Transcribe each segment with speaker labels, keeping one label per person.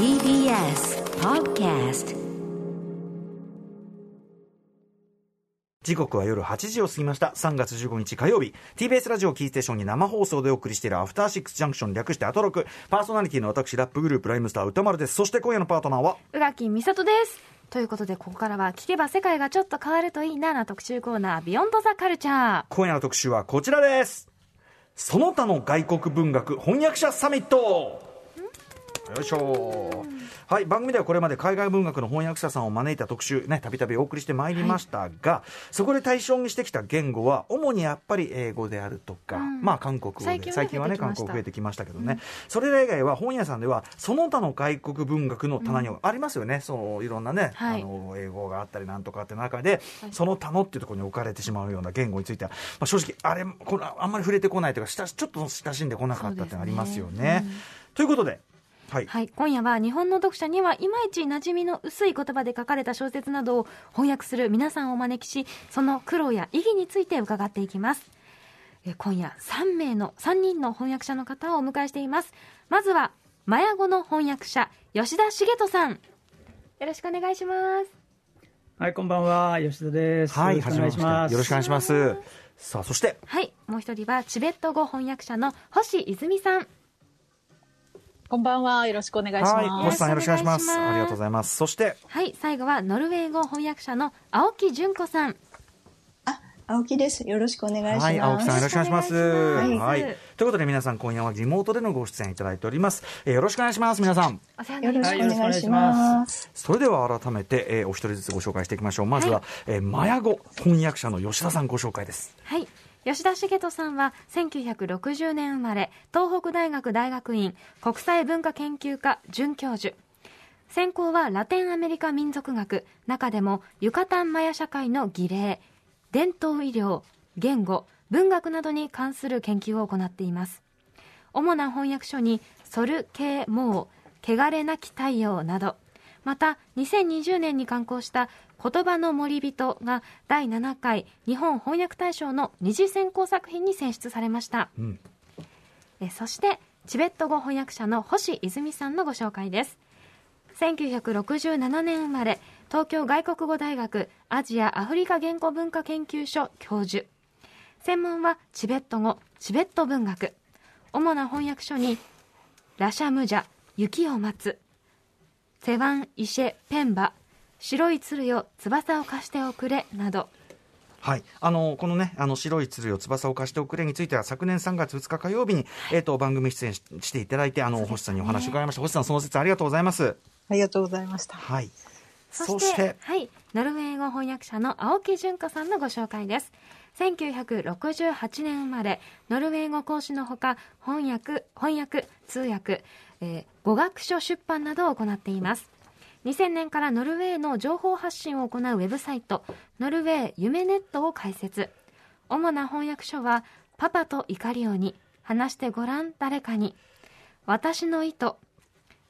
Speaker 1: TBS Podcast
Speaker 2: 時刻は夜8時を過ぎました。3月15日火曜日。TBS ラジオキーステーションに生放送でお送りしているアフターシックスジャンクション略してアトロク。パーソナリティの私ラップグループライムスター歌丸です。そして今夜のパートナーは？
Speaker 3: 宇垣美里です。ということでここからは聞けば世界がちょっと変わるといいなな特集コーナービヨンドザカルチャー
Speaker 2: 今夜の特集はこちらです。その他の外国文学翻訳者サミットよいしょ。はい番組ではこれまで海外文学の翻訳者さんを招いた特集ねたびたびお送りしてまいりましたが、そこで対象にしてきた言語は主にやっぱり英語であるとか、
Speaker 3: うん。
Speaker 2: まあ韓国語で
Speaker 3: 最近は
Speaker 2: ね韓国増えてきましたけどね、それら以外は本屋さんではその他の外国文学の棚にはありますよね、そういろんなね、
Speaker 3: はい。
Speaker 2: あの英語があったりなんとかって中で、その他のっていうところに置かれてしまうような言語については、まあ、正直あれこれあんまり触れてこないというかちょっと親しんでこなかったっていうのがありますよね。ということで、はい、
Speaker 3: はい、今夜は日本の読者にはいまいち馴染みの薄い言葉で書かれた小説などを翻訳する皆さんをお招きしその苦労や意義について伺っていきます。え今夜3名の3人の翻訳者の方をお迎えしています。まずはマヤ語の翻訳者吉田茂人さん。よろしくお願いします。
Speaker 4: はい、こんばんは、吉田です。
Speaker 2: はい、
Speaker 4: よろしくお願いします。
Speaker 2: よろしくお願いします。さあ、そして、
Speaker 3: はい。もう一人はチベット語翻訳者の星泉さん
Speaker 5: こんばんは。よろしくお願いします。
Speaker 2: はい、星さんよろしくお願いします。ありがとうございます。そして、
Speaker 3: はい最後はノルウェー語翻訳者の青木純子さん
Speaker 6: あ、青木です。よろしくお願いします。
Speaker 2: はい、青木さんよろしくお願いします。
Speaker 3: よろしくお願いします
Speaker 2: はい、ということで皆さん今夜はリモートでのご出演いただいております。えーよろしくお願いします、皆さん。
Speaker 6: よろしくお願いしま。
Speaker 4: ます
Speaker 2: それでは改めて、えーお一人ずつご紹介していきましょう。まずは、えーマヤ語翻訳者の吉田さんご紹介です。
Speaker 3: はい吉田茂人さんは1960年生まれ東北大学大学院国際文化研究科准教授。専攻はラテンアメリカ民族学中でもユカタンマヤ社会の儀礼伝統医療言語文学などに関する研究を行っています。主な翻訳書に「ソル・ケー・モー」「汚れなき太陽」などまた2020年に刊行した「言葉の森人」が第7回日本翻訳大賞の二次選考作品に選出されました、
Speaker 2: うん。
Speaker 3: えそしてチベット語翻訳者の星泉さんのご紹介です。1967年生まれ東京外国語大学アジア・アフリカ言語文化研究所教授。専門はチベット語チベット文学。主な翻訳書に「ラシャムジャ雪を待つ」「セワン・イシェ・ペンバ」「白い鶴よ翼を貸しておくれ」など。
Speaker 2: はい、あのこのね、あの白い鶴よ翼を貸しておくれについては、昨年3月2日火曜日に、えっ、と番組出演ししていただいて、あの、星さんにお話を伺いました。星さん、その説ありがとうございます。
Speaker 6: ありがとうございました。
Speaker 2: はい。
Speaker 3: そしてはい、ノルウェー語翻訳者の青木純子さんのご紹介です。1968年生まれ。ノルウェー語講師のほか翻訳翻訳通訳、えー語学書出版などを行っています2000年からノルウェーの情報発信を行うウェブサイトノルウェー夢ネットを開設。主な翻訳書は「パパと怒りをに話してごらん誰かに」「私の意図」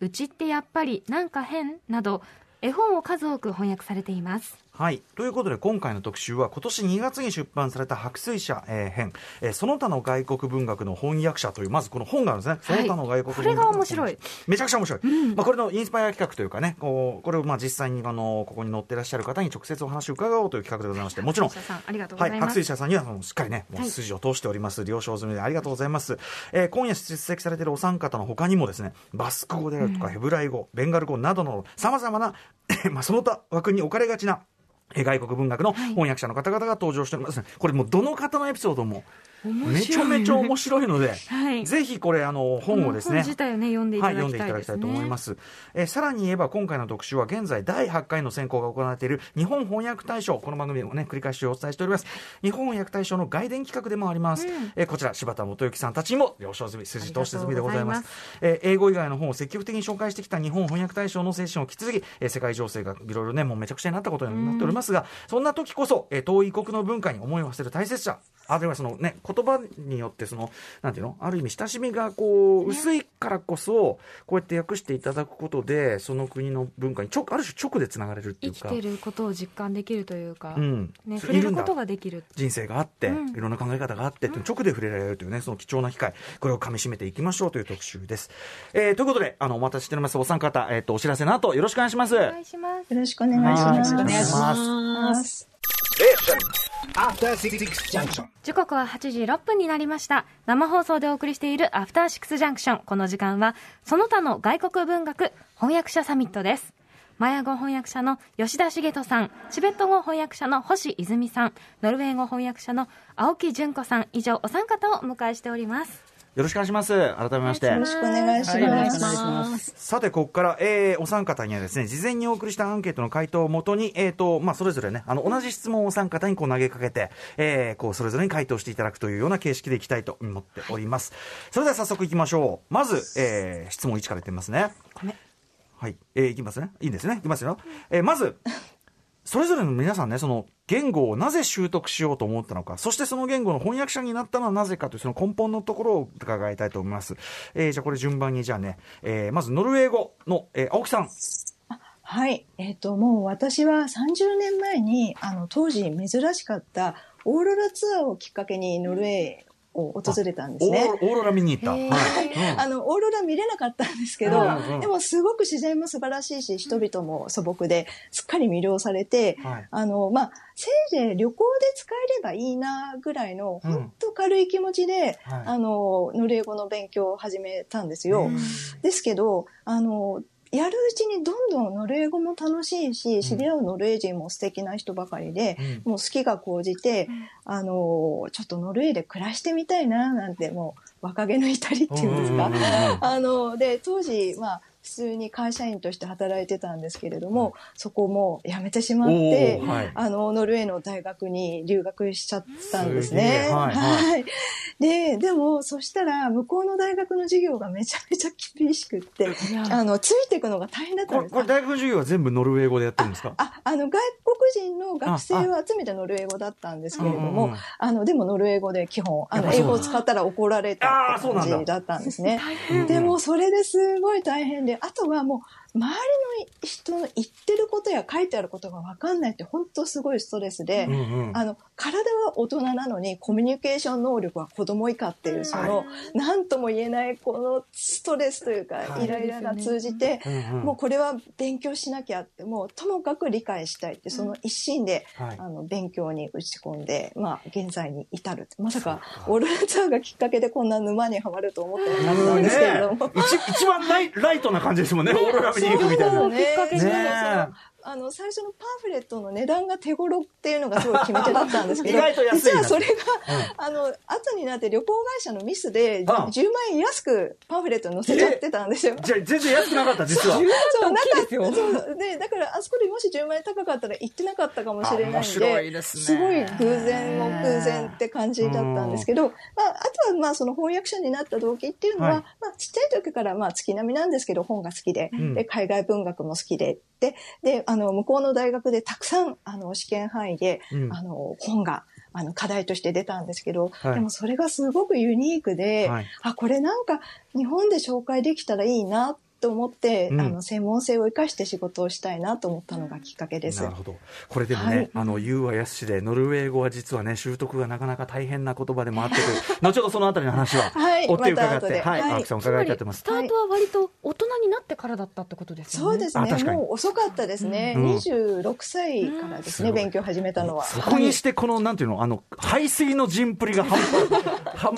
Speaker 3: うちってやっぱりなんか変？など絵本を数多く翻訳されています。
Speaker 2: はい。ということで、今回の特集は、今年2月に出版された白水社、えー編、えーその他の外国文学の翻訳者という、まずこの本があるんですね。その他の外国文学の
Speaker 3: これが面白い。
Speaker 2: めちゃくちゃ面白い。まあ、これのインスパイア企画というかね、こう、これをまあ実際に、あの、ここに載ってらっしゃる方に直接お話を伺おうという企画でございまして、もちろん、はい、白水社さんにはそのしっかりね、もう
Speaker 3: はい
Speaker 2: 筋を通しております、了承済みでありがとうございます。えー今夜出席されているお三方の他にもですね、バスク語であるとか、ヘブライ語、ベンガル語などの様々な、まあ、その他枠に置かれがちな、えー外国文学の翻訳者の方々が登場しております、これもうどの方のエピソードもめちゃめちゃ面白いので、
Speaker 3: はい。
Speaker 2: ぜひこれあの本をですね。
Speaker 3: 本自体をね読んでいた
Speaker 2: はい、
Speaker 3: だ
Speaker 2: 読んでいただきたいと思います。えーさらに言えば今回の特集は現在第8回の選考が行われている日本翻訳大賞この番組でもね繰り返しお伝えしております。日本翻訳大賞の外伝企画でもあります、えーこちら柴田元幸さんたちにも了承済み筋通し済みでございます。
Speaker 3: い
Speaker 2: えー英語以外の本を積極的に紹介してきた日本翻訳大賞の精神を引き継ぎ、えー世界情勢がいろいろねもうめちゃくちゃになったことになっておりますが、そんな時こそ、えー遠い異国の文化に思いを馳せる大切さあるいはそのね、言葉によってその、なんていうの？ある意味親しみがこう、薄いからこそ、こうやって訳していただくことで、その国の文化に直、ある種直でつながれるっていうか。
Speaker 3: 生きてることを実感できるというか、
Speaker 2: うん。
Speaker 3: ね、触れることができる。
Speaker 2: 人生があって、
Speaker 3: うん。
Speaker 2: いろんな考え方があって直で触れられるというね、その貴重な機会、これをかみしめていきましょうという特集です。えーということで、あの、お待たせしております、お三方、えっ、と、お知らせの後、よろしくお願いします。
Speaker 3: お願いします。
Speaker 6: よろしくお願いします。
Speaker 2: はいお願いし
Speaker 6: ます。
Speaker 3: 時刻は8時6分になりました。生放送でお送りしているアフターシックスジャンクションこの時間はその他の外国文学翻訳者サミットです。マヤ語翻訳者の吉田茂人さん。チベット語翻訳者の星泉さん。ノルウェー語翻訳者の青木純子さん。以上お三方をお迎えしております。
Speaker 2: よろしくお願いします。改めまして。
Speaker 6: よろしくお願いし
Speaker 4: はい、お願いし
Speaker 6: ます。
Speaker 4: ます。
Speaker 2: さて、ここから、えーお三方にはですね、事前にお送りしたアンケートの回答をもとに、えーと、まあ、それぞれね、あの、同じ質問をお三方にこう投げかけて、えーこう、それぞれに回答していただくというような形式でいきたいと思っております。それでは早速いきましょう。まず、えー質問1からいってみますね。はい。えーいきますね。いいんですね。いきますよ。えーまず、それぞれの皆さんね、その言語をなぜ習得しようと思ったのか、そしてその言語の翻訳者になったのはなぜかというその根本のところを伺いたいと思います。えーじゃあこれ順番にじゃあね、えーまずノルウェー語の、えー青木さん。
Speaker 6: はい。えっ、と、もう私は30年前に、あの、当時珍しかったオーロラツアーをきっかけにノルウェーを訪れたんですね。
Speaker 2: オーロラ見に行った。はい。うん
Speaker 6: あの、オーロラ見れなかったんですけど、でもすごく自然も素晴らしいし、人々も素朴で、すっかり魅了されて、
Speaker 2: はい
Speaker 6: あの、まあ、せいぜい旅行で使えればいいなぐらいの、
Speaker 2: うん
Speaker 6: 本当軽い気持ちで、
Speaker 2: はい
Speaker 6: あの、ノルウェー語の勉強を始めたんですよ。ですけど、あの、やるうちにどんどんノルウェー語も楽しいし、知り合うノルウェー人も素敵な人ばかりで、もう好きが高じて、あの、ちょっとノルウェーで暮らしてみたいな、なんて、もう若気の至りっていうんですか？
Speaker 2: うんうんうんうん。
Speaker 6: あの、で、当時、まあ、普通に会社員として働いてたんですけれども、そこも辞めてしまって
Speaker 2: はい、
Speaker 6: あの、ノルウェーの大学に留学しちゃったんですね。
Speaker 2: えはいはい。
Speaker 6: はい。で、でも、そしたら、向こうの大学の授業がめちゃめちゃ厳しくって、あの、ついていくのが大変だったんです。
Speaker 2: これ大学の授業は全部ノルウェー語でやってるんですか？
Speaker 6: あ、あの、外国人の学生を集めてノルウェー語だったんですけれども
Speaker 2: うんうんうん、
Speaker 6: あの、でもノルウェー語で基本、あの、英語を使ったら怒られた感じだったんですね。
Speaker 2: うん
Speaker 6: でも、それですごい大変で、であとはもう、周りの人の言ってることや書いてあることが分かんないって本当すごいストレスで、
Speaker 2: うんうん。
Speaker 6: あの、体は大人なのにコミュニケーション能力は子供以下っていう、その、なんとも言えないこのストレスというか、
Speaker 2: はい。
Speaker 6: イライラが通じて、
Speaker 2: うんうん。
Speaker 6: もうこれは勉強しなきゃって、もうともかく理解したいって、その一心で、
Speaker 2: はい。
Speaker 6: あの、勉強に打ち込んで、まあ、現在に至る。まさか、オーロラツアーがきっかけでこんな沼にはまると思ってなかったんですけれども。
Speaker 2: ね一一番ライライトな感じですもんね、オーロラ見に行くみたいな。
Speaker 6: そう
Speaker 3: きっかけに
Speaker 6: そう。
Speaker 2: ね
Speaker 6: あの、最初のパンフレットの値段が手頃っていうのがすごい決め手だったんですけど、実はそれが、あの、後になって旅行会社のミスで、
Speaker 2: あ
Speaker 6: 10万円安くパンフレットに載せちゃってたんですよ。
Speaker 2: じゃあ全然安くなかった、実は。
Speaker 6: そう、なんか
Speaker 4: 大きいですよ。
Speaker 6: そう、で、だから、あそこでもし10万円高かったら行ってなかったかもしれないんで、
Speaker 2: あ面白いですね。
Speaker 6: ごい偶然も偶然って感じだったんですけど、まあ、あとは、まあ、その翻訳者になった動機っていうのは、
Speaker 2: はい。
Speaker 6: まあ、ちっちゃい時から、まあ、月並みなんですけど、本が好きで、
Speaker 2: ん。
Speaker 6: で、海外文学も好きで、で、で、あの、向こうの大学でたくさん、あの、試験範囲で、
Speaker 2: うん。
Speaker 6: あの、本が、あの、課題として出たんですけど、
Speaker 2: はい。
Speaker 6: でもそれがすごくユニークで、
Speaker 2: はい。
Speaker 6: あ、これなんか日本で紹介できたらいいなと思って、
Speaker 2: うん
Speaker 6: あの、専門性を生かして仕事をしたいなと思ったのがきっかけです。
Speaker 2: なるほど。これでもね、
Speaker 6: はい
Speaker 2: あの、言うはやすしで、ノルウェー語は実はね、習得がなかなか大変な言葉でもあってという、後ほどそのあたりの話は、
Speaker 6: はい
Speaker 2: 追って伺って、はい、
Speaker 6: はい
Speaker 2: 青木さん伺いたいと思います
Speaker 3: ス。タートは割と大人になってからだったってことですよね
Speaker 6: そうですね。
Speaker 2: あ確かに
Speaker 6: もう遅かったですね。
Speaker 2: うん
Speaker 6: 26歳からですね、
Speaker 2: うん
Speaker 6: 勉強始めたのは。
Speaker 2: そこにして、この、なんていうの、あの、排水の陣っぷりが半端、半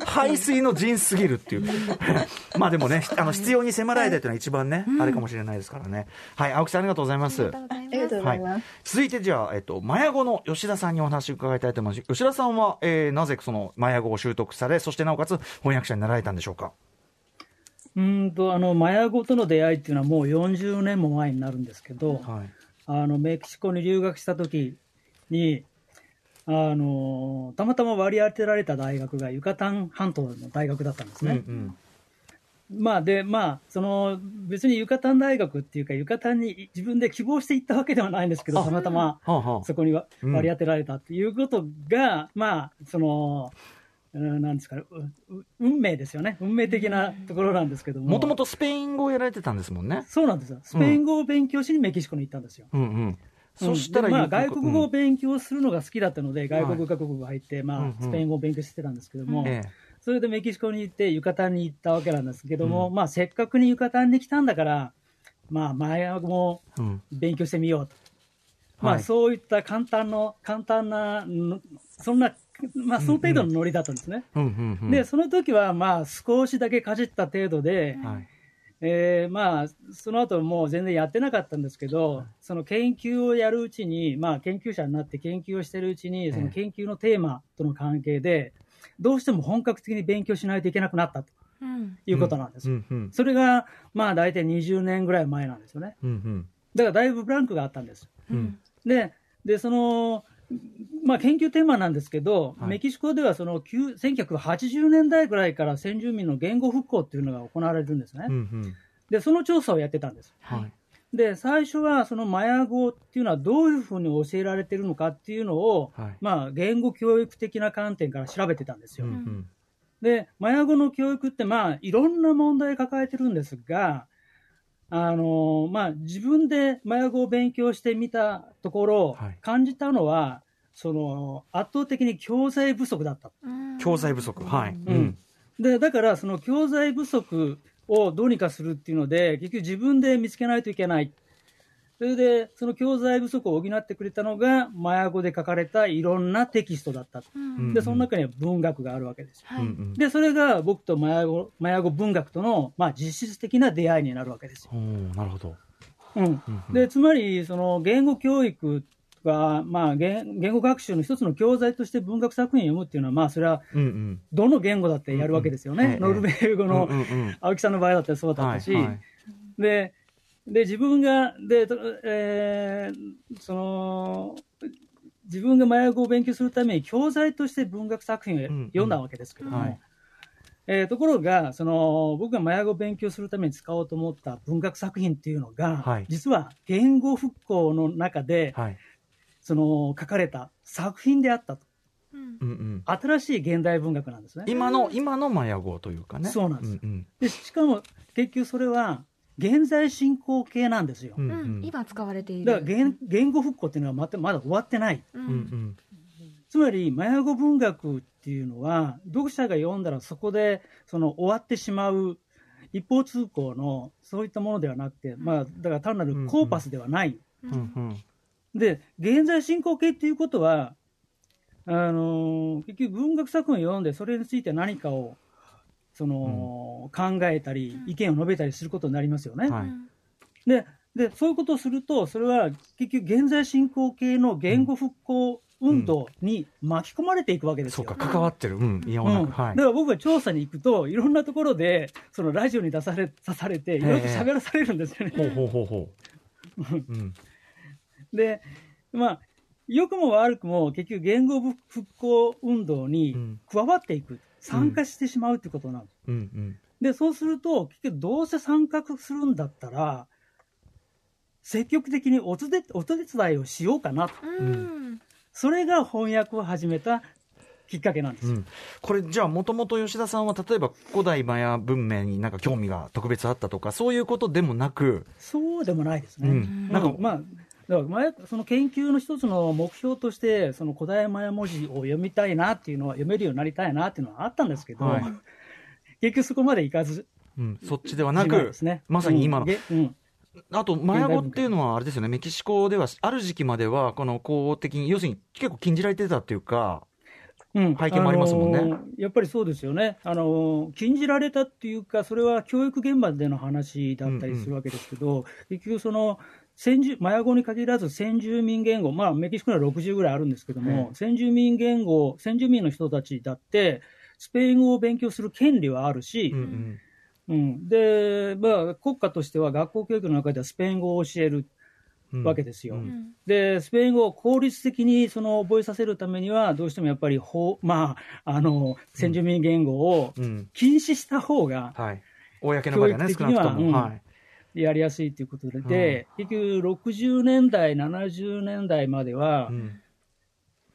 Speaker 2: 端、排水の陣すぎるっていう。まあでもね、あの、必要に迫られてというのは一番ね、あれかもしれないですからね。はい、青木さんありがとうございます。
Speaker 3: ありがとうござい。
Speaker 2: 続いてじゃあ、えっと、マヤ語の吉田さんにお話を伺いたいと思います。吉田さんは、えーなぜそのマヤ語を習得され、そしてなおかつ翻訳者になられたんでしょうか？
Speaker 4: うーんと、あの、マヤ語との出会いっていうのはもう40年も前になるんですけど、
Speaker 2: はい。
Speaker 4: あの、メキシコに留学した時に、あの、たまたま割り当てられた大学がユカタン半島の大学だったんですね。
Speaker 2: うん
Speaker 4: まあで、まあ、その、別にユカタン大学っていうか、ユカタンに自分で希望して行ったわけではないんですけど、
Speaker 2: あ
Speaker 4: たまたまそこに割り当てられたっていうことが、まあ、その、うんなんですかね、うう運命ですよね。運命的なところなんですけども。
Speaker 2: もともとスペイン語をやられてたんですもんね。
Speaker 4: そうなんですよ。スペイン語を勉強しにメキシコに行ったんですよ。
Speaker 2: うんうん。そしたら、
Speaker 4: でまあ、外国語を
Speaker 2: うん
Speaker 4: 勉強するのが好きだったので、外国語学部が入って、ま
Speaker 2: うんうん
Speaker 4: あ、スペイン語を勉強してたんですけども、
Speaker 2: え
Speaker 4: それでメキシコに行って、ユカタンに行ったわけなんですけども、
Speaker 2: うん
Speaker 4: まあ、せっかくにユカタンに来たんだから、まあ、マヤ語も。勉強してみようと。まあ、
Speaker 2: はい
Speaker 4: そういった簡単の、簡単な、のそんな、まあ、その程度のノリだったんですね。
Speaker 2: うんうんうん。
Speaker 4: で、その時は、まあ、少しだけかじった程度で、
Speaker 2: はい。
Speaker 4: えーまあ、その後もう全然やってなかったんですけど、その研究をやるうちに、まあ、研究者になって研究をしてるうちに、その研究のテーマとの関係で、どうしても本格的に勉強しないといけなくなったと
Speaker 3: うん
Speaker 4: いうことなんです。
Speaker 2: うんうん。
Speaker 4: それが、まあ、大体20年ぐらい前なんですよね。
Speaker 2: うんうん。
Speaker 4: だからだいぶブランクがあったんです。
Speaker 2: うん
Speaker 4: で、でその、まあ、研究テーマなんですけど、
Speaker 2: はい
Speaker 4: メキシコではその9 1980年代ぐらいから先住民の言語復興っていうのが行われるんですね。
Speaker 2: うんうん。
Speaker 4: で、その調査をやってたんです。
Speaker 2: はい。
Speaker 4: で、最初はそのマヤ語っていうのはどういうふうに教えられてるのかっていうのを、
Speaker 2: はい。
Speaker 4: まあ、言語教育的な観点から調べてたんですよ。
Speaker 2: うんうん。
Speaker 4: で、マヤ語の教育って、まあ、いろんな問題抱えてるんですが、あのまあ、自分でマヤ語を勉強してみたところ、
Speaker 2: はい
Speaker 4: 感じたのは、その圧倒的に教材不足だった。
Speaker 3: うん
Speaker 2: 教材不足。はい。
Speaker 4: うんでだから、その教材不足をどうにかするっていうので、結局自分で見つけないといけない。それで、その教材不足を補ってくれたのが、マヤ語で書かれたいろんなテキストだった。
Speaker 3: うん
Speaker 4: で、その中には文学があるわけですよ。
Speaker 3: はい。
Speaker 4: で、それが僕とマヤ語マヤ語文学との、まあ、実質的な出会いになるわけですよ。
Speaker 2: なるほど。
Speaker 4: うんでつまり、その言語教育が、まあ言、言語学習の一つの教材として文学作品を読むっていうのは、まあ、それは
Speaker 2: うんうん。
Speaker 4: どの言語だってやるわけですよね。
Speaker 2: うんうん。ええ
Speaker 4: ノルウェー語の
Speaker 2: うんうんうん。
Speaker 4: 青木さんの場合だってそうだったし、
Speaker 2: はいはい。
Speaker 4: でで自分がで、とえーその自分が麻薬語を勉強するために教材として文学作品を
Speaker 2: うん
Speaker 4: 読んだわけですけども、
Speaker 2: はい。
Speaker 4: えーところがその僕が麻薬語を勉強するために使おうと思った文学作品っていうのが、
Speaker 2: はい。
Speaker 4: 実は言語復興の中で、
Speaker 2: はい。
Speaker 4: その書かれた作品であったと
Speaker 3: うん
Speaker 2: うんうん。
Speaker 4: 新しい現代文学なんですね。
Speaker 2: 今の、今のマヤ語というかね。
Speaker 4: そうなんです
Speaker 2: うん
Speaker 4: でしかも結局それは現在進行形なんですよ。
Speaker 2: うん。
Speaker 3: う
Speaker 2: うんん。
Speaker 3: 今使われている
Speaker 4: だから言言語復興っていうのはまたまだ終わってない。
Speaker 3: う
Speaker 2: うんん
Speaker 4: つまり、マヤ語文学っていうのは、読者が読んだらそこでその終わってしまう一方通行のそういったものではなくて、まあ、だから単なるコーパスではない。
Speaker 2: うん。うんうん。
Speaker 4: で、現在進行形っていうことは、あのー結局文学作品を読んで、それについて何かを、その、考えたり、意見を述べたりすることになりますよね。
Speaker 2: はい
Speaker 4: でで、そういうことをすると、それは結局現在進行形の言語復興運動に巻き込まれていくわけですよ。
Speaker 2: そうか、関わってる。うん。いや、
Speaker 4: うん。
Speaker 2: はい
Speaker 4: だか。ら僕が調査に行くと、いろんなところで、そのラジオに出され、出されて、いろいろと喋らされるんですよね。
Speaker 2: ほうほうほうほう。うん。
Speaker 4: で、まあ、良くも悪くも結局言語復興運動に
Speaker 2: うん
Speaker 4: 加わっていく、参加してしまうということなんです。
Speaker 2: うんうん。
Speaker 4: で、そうすると、結局どうせ参加するんだったら、積極的におつでお手伝いをしようかなと。
Speaker 3: うん
Speaker 4: それが翻訳を始めたきっかけなんですよ。
Speaker 2: うん、これじゃあもともと吉田さんは例えば古代マヤ文明になんか興味が特別あったとかそういうことでもなく、
Speaker 4: そうでもないですね。
Speaker 2: うん
Speaker 4: なんか、まあ、だからマヤその研究の一つの目標として、その古代マヤ文字を読みたいなっていうのは、読めるようになりたいなっていうのはあったんですけど、
Speaker 2: はい。
Speaker 4: 結局そこまでいかず。
Speaker 2: うん、そっちではなく
Speaker 4: ね。
Speaker 2: まさに今の。
Speaker 4: うん。げうん。
Speaker 2: あとマヤ語っていうのはあれですよね。メキシコではある時期まではこの公的に要するに結構禁じられてたっていうか
Speaker 4: うん。
Speaker 2: 背景もありますもんね。
Speaker 4: あのーやっぱりそうですよね、あのー禁じられたっていうか、それは教育現場での話だったりするわけですけど、結局、その先住マヤ語に限らず先住民言語、まあ、メキシコには60ぐらいあるんですけども、
Speaker 2: うん
Speaker 4: 先住民言語、先住民の人たちだって、スペイン語を勉強する権利はあるし、
Speaker 2: うんうん。
Speaker 4: うん。でまあ、国家としては学校教育の中ではスペイン語を教える
Speaker 2: うん。
Speaker 4: わけですよ。で、スペイン語を効率的にその覚えさせるためには、どうしてもやっぱり法、まあ、あの、先住民言語を
Speaker 2: うん。
Speaker 4: 禁止した方が、
Speaker 2: はい。公の場ではね、少なくとも。
Speaker 4: うん。
Speaker 2: はい。
Speaker 4: やりやすいということで、で結局60年代、70年代までは、
Speaker 2: うん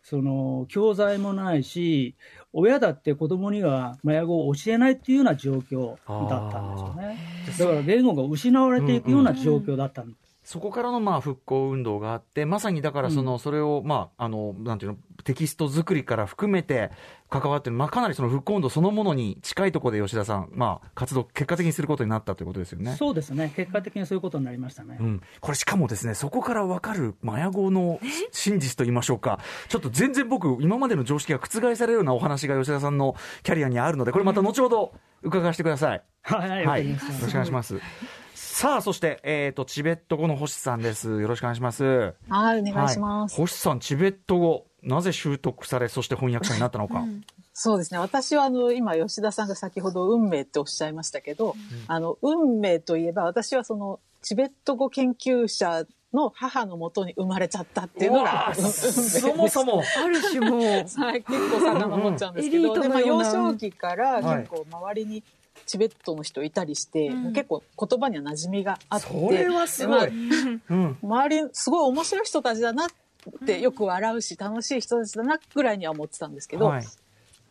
Speaker 4: その教材もないし、親だって子供にはマヤ語を教えないっていうような状況だったんですよね。だから言語が失われていくような状況だったんです。
Speaker 2: そこからのまあ復興運動があって、まさにだからその、それをまあ、あの、なんていうの、テキスト作りから含めて関わってる、まあかなりその復興運動そのものに近いところで吉田さん、まあ活動、結果的にすることになったということですよね。
Speaker 4: そうですね、結果的にそういうことになりましたね。
Speaker 2: うん、これしかもですね、そこから分かるマヤ語の真実と言いましょうか、ちょっと全然僕、今までの常識が覆されるようなお話が吉田さんのキャリアにあるので、これまた後ほど伺わせてください。
Speaker 4: はい、わ
Speaker 2: はい、よ。ろしくお願いします。さあ、そして、えっ、と、チベット語の星さんです。よろしくお願いします。
Speaker 5: はい、お願いします。
Speaker 2: はい星さん、チベット語、なぜ習得され、そして翻訳者になったのか。
Speaker 5: そうですね。私はあの、今、吉田さんが先ほど運命っておっしゃいましたけど、あの、運命といえば、私はその、チベット語研究者の母のもとに生まれちゃったっていうのが、
Speaker 2: そもそも。
Speaker 3: ある種もう
Speaker 5: はい、結構遡っちゃうんですけ
Speaker 3: うん
Speaker 5: ど、
Speaker 3: うんエリートのような
Speaker 5: 幼少期から
Speaker 2: はい
Speaker 5: 結構周りにチベットの人いたりして、
Speaker 3: うん
Speaker 5: 結構言葉には馴染みがあって、
Speaker 2: それはすごい。
Speaker 5: で
Speaker 2: うん。
Speaker 5: まあ周りすごい面白い人たちだなってよく笑うし楽しい人たちだなぐらいには思ってたんですけど、
Speaker 2: はい。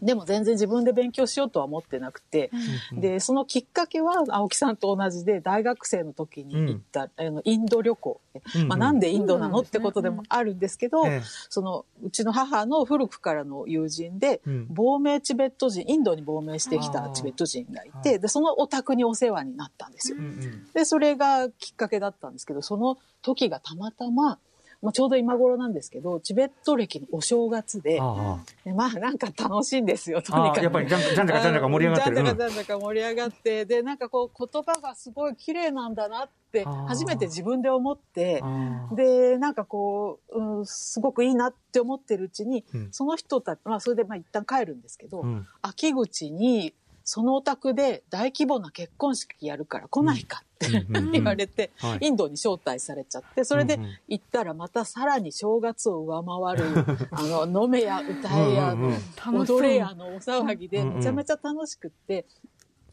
Speaker 5: でも全然自分で勉強しようとは思ってなくて、でそのきっかけは青木さんと同じで大学生の時に行った、あのインド旅行、
Speaker 2: うんうん。
Speaker 5: まあ、なんでインドなのってことでもあるんですけど、
Speaker 2: ええ。
Speaker 5: そのうちの母の古くからの友人で、
Speaker 2: うん。
Speaker 5: 亡命チベット人インドに亡命してきたチベット人がいてでそのお宅にお世話になったんですよ。
Speaker 2: うんうん。
Speaker 5: でそれがきっかけだったんですけどその時がたまたま、まあ、ちょうど今頃なんですけどチベット歴のお正月で
Speaker 2: あ
Speaker 5: でまあなんか楽しいんですよとにかく。
Speaker 2: あああやっぱりじゃんじゃんじゃかじゃんじゃか盛り上がってる。
Speaker 5: じゃんじゃかじゃんじゃか盛り上がって、で、なんかこう言葉がすごい綺麗なんだなって、初めて自分で思って、で、なんかこう、うん、すごくいいなって思ってるうちに、
Speaker 2: うん。
Speaker 5: その人たち、まあそれでまあ一旦帰るんですけど、
Speaker 2: うん。
Speaker 5: 秋口に、そのお宅で大規模な結婚式やるから来ないかって、
Speaker 2: うん
Speaker 5: 言われて、
Speaker 2: はい。
Speaker 5: インドに招待されちゃって、それで行ったらまたさらに正月を上回る、あの、飲めや歌えや、
Speaker 2: うんうん
Speaker 5: 踊れやのお騒ぎでめちゃめちゃ楽しくって、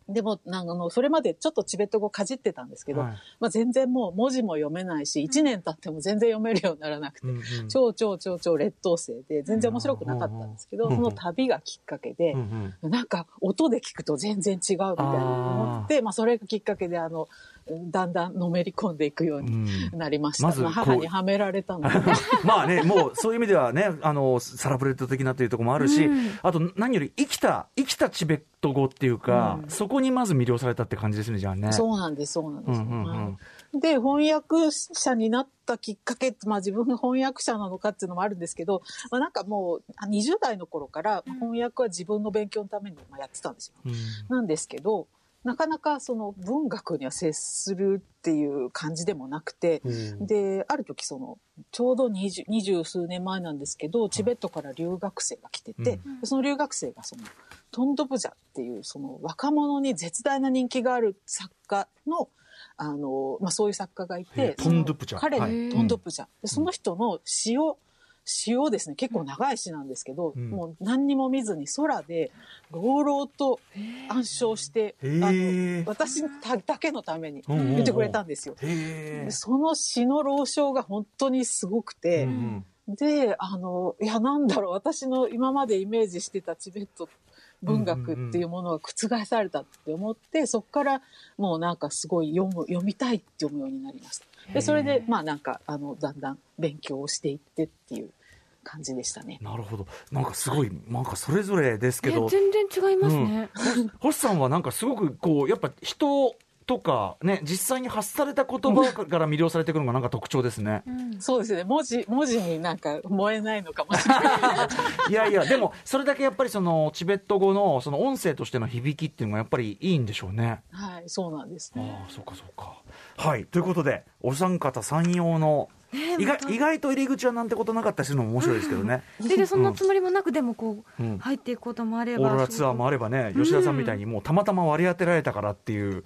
Speaker 5: でも、なんかあの、それまでちょっとチベット語かじってたんですけど、
Speaker 2: はい。
Speaker 5: まあ全然もう文字も読めないし、1年経っても全然読めるようにならなくて、
Speaker 2: うんうん
Speaker 5: 超超超超劣等生で、全然面白くなかったんですけど、その旅がきっかけで
Speaker 2: うんう、ん。
Speaker 5: なんか音で聞くと全然違うみたいな思って、まあそれがきっかけで、あの、だんだんのめり込んでいくようになりました。まあ
Speaker 2: ま
Speaker 5: 母にはめられたので。
Speaker 2: まあね、もうそういう意味ではね、あの、サラブレッド的なというところもあるし、
Speaker 3: うん
Speaker 2: あと何より生きた、生きたチベット語っていうか、そこにまず魅了されたって感じですね、じゃあね。
Speaker 5: そうなんです、そうなんです。
Speaker 2: うんうんうん
Speaker 5: はいで、翻訳者になったきっかけまあ自分が翻訳者なのかっていうのもあるんですけど、まあなんかもうあ20代の頃から翻訳は自分の勉強のためにまあやってたんですよ。
Speaker 2: うん
Speaker 5: なんですけど、なかなかその文学には接するっていう感じでもなくて、
Speaker 2: うん。
Speaker 5: で、ある時その、ちょうど二十二十数年前なんですけど、チベットから留学生が来てて、
Speaker 2: うん。
Speaker 5: でその留学生がその、トンドブジャっていうその若者に絶大な人気がある作家の、あの、まあそういう作家がいて、
Speaker 2: トンドプジャ。
Speaker 5: 彼
Speaker 2: はい。
Speaker 5: にトンドプジャ。でその人の詩を、詩をですね、結構長い詩なんですけど、
Speaker 2: うん。
Speaker 5: もう何にも見ずに空で、朗々と暗唱して、あの私だだけのために言ってくれたんですよ。その詩の朗唱が本当にすごくて、
Speaker 2: うん。
Speaker 5: で、あの、いや、なんだろう、私の今までイメージしてたチベット文学っていうものが覆されたって思って、そこからもうなんかすごい読む、読みたいって思うようになりました。で、それで、まあなんか、あの、だんだん勉強をしていってっていう感じでしたね。
Speaker 2: なるほど。なんかすごい、なんかそれぞれですけど、
Speaker 3: え全然違いますね、
Speaker 2: 星さんはなんかすごくこう、やっぱ人とかね、実際に発された言葉から魅了されてくるのがなんか特徴ですね。
Speaker 3: うん
Speaker 5: そうですね。文字、文字になんか燃えないのかもしれない。
Speaker 2: いやいや、でも、それだけやっぱりその、チベット語のその音声としての響きっていうのがやっぱりいいんでしょうね。
Speaker 5: はい、そうなんです。
Speaker 2: ああ、そうかそうか。はい。ということで、お三方三様の、意外意外と入り口はなんてことなかったりするのも面白いですけどね。
Speaker 3: ででそんなつもりもなく、でもこう、
Speaker 2: うん
Speaker 3: 入っていくこともあれ
Speaker 2: オ
Speaker 3: ば。
Speaker 2: ーロラツアーもあればね、吉田さんみたいにもうたまたま割り当てられたからっていう、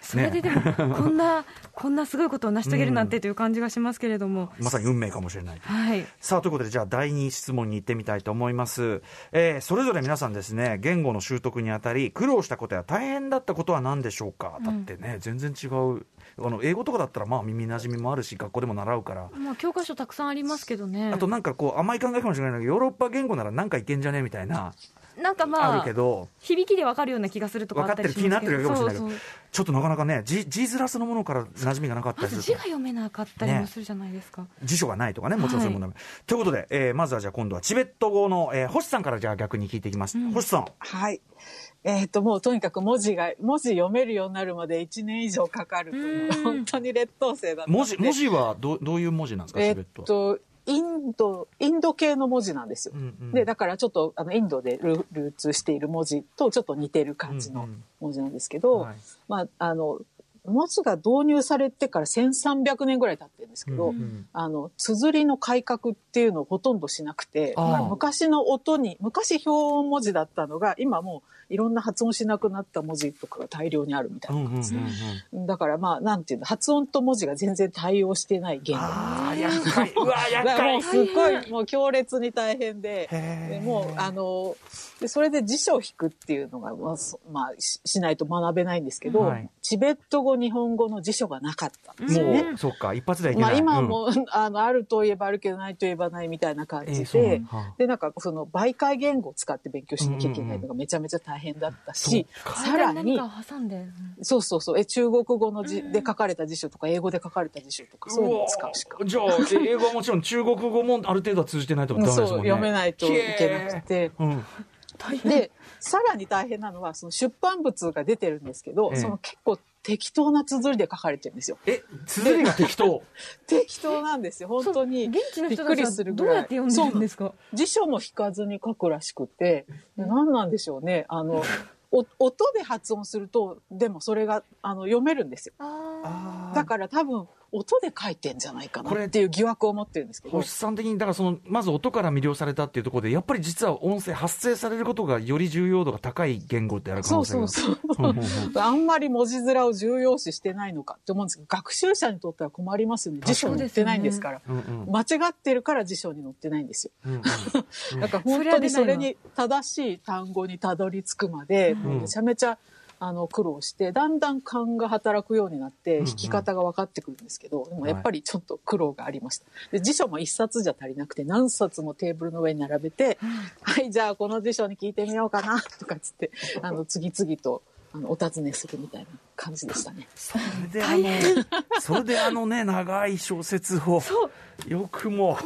Speaker 3: それででも、こんな、こんなすごいことを成し遂げるなんてという感じがしますけれども。
Speaker 2: まさに運命かもしれない。
Speaker 3: はい。
Speaker 2: さあ、ということで、じゃあ、第二質問に行ってみたいと思います。えーそれぞれ皆さんですね、言語の習得にあたり、苦労したことや大変だったことは何でしょうか、だってね、全然違う。あの、英語とかだったら、まあ、耳馴染みもあるし、学校でも習うから。
Speaker 3: まあ、教科書たくさんありますけどね。
Speaker 2: あと、なんかこう、甘い考えかもしれないけど、ヨーロッパ言語ならなんかいけんじゃねみたいな、あ
Speaker 3: なんかまあ
Speaker 2: るけ、ど、
Speaker 3: 響きでわかるような気がするとか
Speaker 2: 分かってる気になってるかもしれないけど
Speaker 3: そうそう
Speaker 2: ちょっとなかなかね、字字面そのものから馴染みがなかったりすると。
Speaker 3: が読めなかったりもするじゃないですか。
Speaker 2: 辞書がないとかね、もちろんそういうものも、ということで、えーまずはじゃあ今度はチベット語の、えー星さんからじゃあ逆に聞いていきます。星さん。
Speaker 5: はい。えっ、と、もうとにかく文字が、文字読めるようになるまで1年以上かかるという。う、
Speaker 3: ん。
Speaker 5: 本当に劣等生だったんで。
Speaker 2: 文字、文字はどうどういう文字なんですか、
Speaker 5: えっ
Speaker 2: チベットは？
Speaker 5: と、インド、インド系の文字なんですよ。
Speaker 2: うんうん。
Speaker 5: で、だからちょっと、あの、インドでル流通している文字とちょっと似てる感じの
Speaker 2: うんうん。
Speaker 5: 文字なんですけど、
Speaker 2: はい。
Speaker 5: まあ、あの、文字が導入されてから1300年ぐらい経ってるんですけど、
Speaker 2: うんうん。
Speaker 5: あの、綴りの改革っていうのをほとんどしなくて、
Speaker 2: ああ
Speaker 5: 昔の音に、昔標音文字だったのが、今もういろんな発音しなくなった文字とかが大量にあるみたい
Speaker 2: うんうんうん
Speaker 5: な感じで、
Speaker 2: うん。
Speaker 5: だからまあ、なんていうの、発音と文字が全然対応してない言語。
Speaker 2: ああ、厄介。うわ、厄
Speaker 5: だからもう
Speaker 2: 介。
Speaker 5: すっごい、もう強烈に大変で、でもう、あの、でそれで辞書を引くっていうのが、まあ、そまあ、ししないと学べないんですけど、
Speaker 2: はい。
Speaker 5: チベット語、日本語の辞書がなかったんですよね。
Speaker 2: もう、そうか、一発ではいけ
Speaker 5: まあ
Speaker 2: ない。うん。
Speaker 5: 今はもう、あの、あるといえばあるけどないといえばないみたいな感じで、
Speaker 2: のはあ
Speaker 5: で、なんかその媒介言語を使って勉強しなきゃいけないのがめちゃめちゃ大変だったし、さ
Speaker 3: 間
Speaker 5: らにそうそうそう、え、中国語の字で書かれた辞書とか、英語で書かれた辞書とか、そういうのを使うしか。
Speaker 2: じゃあ、え 英語はもちろん中国語もある程度は通じてないとダメです
Speaker 5: そう、
Speaker 2: もんね。
Speaker 5: 読めないといけなくて。
Speaker 2: うん。
Speaker 5: で、さらに大変なのは、その出版物が出てるんですけど、
Speaker 2: ええ。
Speaker 5: その結構適当な綴りで書かれてるんですよ。
Speaker 2: え、綴りが適当？
Speaker 5: 適当なんですよ、本当に。
Speaker 3: 現地の
Speaker 5: びっくり
Speaker 3: 人たちは
Speaker 5: するぐらい。
Speaker 3: どうやって読んでるんですか？
Speaker 5: 辞書も引かずに書くらしくて、で何なんでしょうね。あの、お音で発音すると、でもそれがあの読めるんですよ。
Speaker 3: あ
Speaker 5: だから多分、音で書いてんじゃないか
Speaker 2: これ
Speaker 5: なっていう疑惑を持ってるんですけど。
Speaker 2: 星さん的に、だからその、まず音から魅了されたっていうところで、やっぱり実は音声発生されることがより重要度が高い言語ってある可
Speaker 5: そう
Speaker 2: 能性が
Speaker 5: そうそう。
Speaker 2: うんうんうん
Speaker 5: あんまり文字面を重要視してないのかって思うんですけど、学習者にとっては困りますよね。辞書に載ってないんですから。
Speaker 2: うんうん
Speaker 5: 間違ってるから辞書に載ってないんですよ。
Speaker 2: うんうん
Speaker 5: だから本当にそれに正しい単語にたどり着くまで、めちゃめちゃあの苦労して、だんだん勘が働くようになって、
Speaker 2: うん
Speaker 5: 弾き方が分かってくるんですけど、でもやっぱりちょっと苦労がありました。で辞書も一冊じゃ足りなくて、何冊もテーブルの上に並べて、はい、じゃあこの辞書に聞いてみようかな、とかっつって、あの、次々と、あの、お尋ねするみたいな感じでしたね。
Speaker 2: それであの、それであのね、長い小説を、よくも。
Speaker 3: こ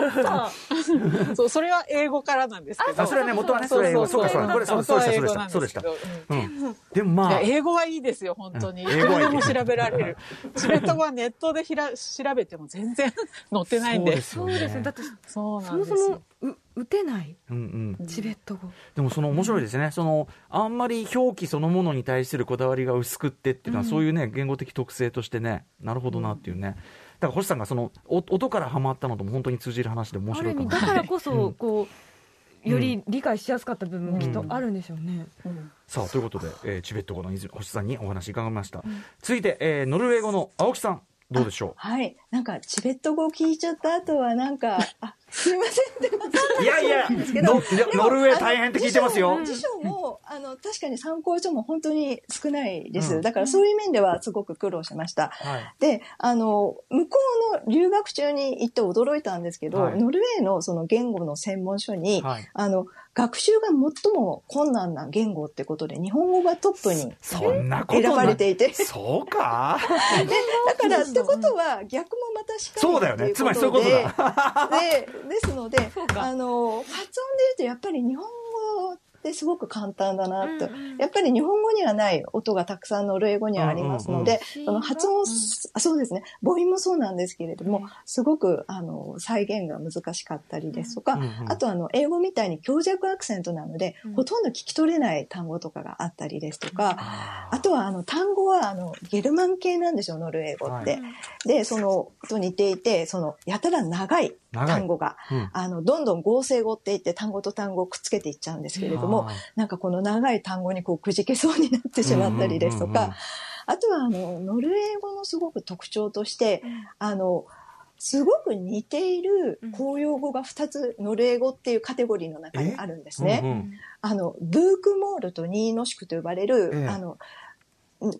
Speaker 3: の分厚さ。
Speaker 5: そう、それは英語からなんですけど。
Speaker 2: あそれはね元はねそれは英語そうかそうかこれそうそうでしたそうでしたそうでした
Speaker 5: で
Speaker 2: もまあ、
Speaker 5: 英語はいいですよ、本当に。
Speaker 2: 英語
Speaker 5: でも調べられる。チベット語はネットでひら調べても全然載ってないんで。
Speaker 3: そうですね。だって、
Speaker 5: そうなんですよ。
Speaker 3: そもう打てない？
Speaker 2: うんうん。
Speaker 3: チベット語。
Speaker 2: でもその面白いですね、そのあんまり表記そのものに対するこだわりが薄くってっていうのは、そういうね、言語的特性としてね、なるほどなっていうね、だから星さんがそのお音からハマったのとも本当に通じる話で面白いかもしれない。
Speaker 3: だからこそ、こう、より理解しやすかった部分もきっとあるんでしょうね。
Speaker 5: うん。
Speaker 2: さあということで、えーチベット語の泉星さんにお話伺いました、続いて、えーノルウェー語の青木さん、どうでしょ
Speaker 6: はい。なんか、チベット語を聞いちゃった後は、なんか、あ、すいませんって
Speaker 2: いやいや
Speaker 6: なんですけど
Speaker 2: ノノルウェー大変って聞いてますよ。
Speaker 6: 辞書も、あの、確かに参考書も本当に少ないです。
Speaker 2: うん
Speaker 6: だからそういう面ではすごく苦労しました。
Speaker 2: はい
Speaker 6: で、あの、向こうの留学中に行って驚いたんですけど、
Speaker 2: はい
Speaker 6: ノルウェーのその言語の専門書に、
Speaker 2: はい
Speaker 6: あの、学習が最も困難な言語ってことで、日本語がトップに
Speaker 2: そんなこと
Speaker 6: 選ばれていて。
Speaker 2: そうか？
Speaker 6: だから、ってことは、逆もまたしかり
Speaker 2: そうだよね。つまりそういうこと
Speaker 6: だ。で、ですので、あの、発音で言うと、やっぱり日本語ですごく簡単だなと。
Speaker 3: うんうん。
Speaker 6: やっぱり日本語にはない音がたくさんノルウェー語にはありますので、
Speaker 3: うんうん。
Speaker 6: その発音、あそうですね、母音もそうなんですけれども、すごくあの再現が難しかったりですとか、
Speaker 2: うんうん。
Speaker 6: あとあの英語みたいに強弱アクセントなので、
Speaker 3: うん。
Speaker 6: ほとんど聞き取れない単語とかがあったりですとか、
Speaker 2: あ
Speaker 6: あとはあの単語はあのゲルマン系なんですよ、ノルウェー語って。
Speaker 2: はい
Speaker 6: で、そのと似ていて、そのやたら長い単語が、
Speaker 2: うん。
Speaker 6: あのどんどん合成語って言って単語と単語をくっつけていっちゃうんですけれども、なんかこの長い単語にこうくじけそうになってしまったりですと
Speaker 2: うんうんうんうん。
Speaker 6: か、あとはあのノルウェー語のすごく特徴として、あのすごく似ている公用語が2つ、ノルウェー語っていうカテゴリーの中にあるんですね。
Speaker 2: うんうん
Speaker 6: あの、ブークモールとニーノシクと呼ばれる、
Speaker 2: ええ。
Speaker 6: あの、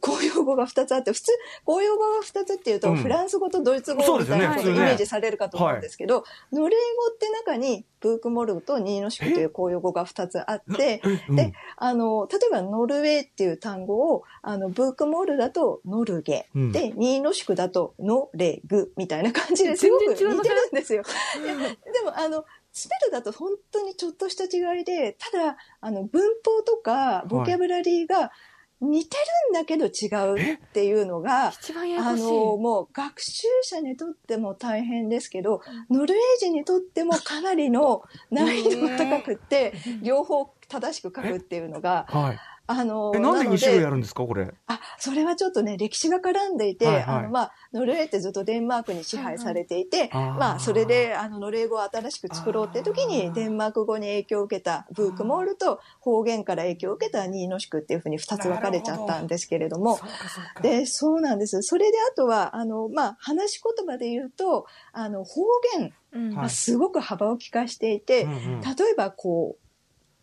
Speaker 6: 公用語が2つあって、普通、公用語が2つっていうと、
Speaker 2: うん。
Speaker 6: フランス語とドイツ語みたいなことイメージされるかと思うんですけど、ノルウェー語って中に、ブークモールとニーノシクという公用語が2つあって、
Speaker 2: うん。
Speaker 6: で、あの、例えばノルウェーっていう単語を、あの、ブークモールだとノルゲ、
Speaker 2: うん。
Speaker 6: で、ニーノシクだとノレグみたいな感じですごく似てるんですよ。でも、あの、スペルだと本当にちょっとした違いで、ただ、あの、文法とかボキャブラリーが似てるんだけど違うっていうのが。あの、もう学習者にとっても大変ですけど、ノルウェー人にとってもかなりの難易度が高くって、両方正しく書くっていうのが、
Speaker 2: はい。
Speaker 6: あの、
Speaker 2: え、なんで
Speaker 6: の
Speaker 2: 2種類あるんですか、これ。
Speaker 6: あ、それはちょっとね、歴史が絡んでいて、
Speaker 2: はいはい。
Speaker 6: あの、まあ、ノルウェーってずっとデンマークに支配されていて、
Speaker 2: あー。
Speaker 6: まあ、それで、あの、ノルウェー語を新しく作ろうって時に、デンマーク語に影響を受けたブークモールと方言から影響を受けたニーノシクっていうふうに二つ分かれちゃったんですけれども、
Speaker 2: そうか、そうか。
Speaker 6: で、そうなんです。それであとは、あの、まあ、話し言葉で言うと、あの、方言
Speaker 3: うん。
Speaker 6: がすごく幅を利かしていて、例えばこう、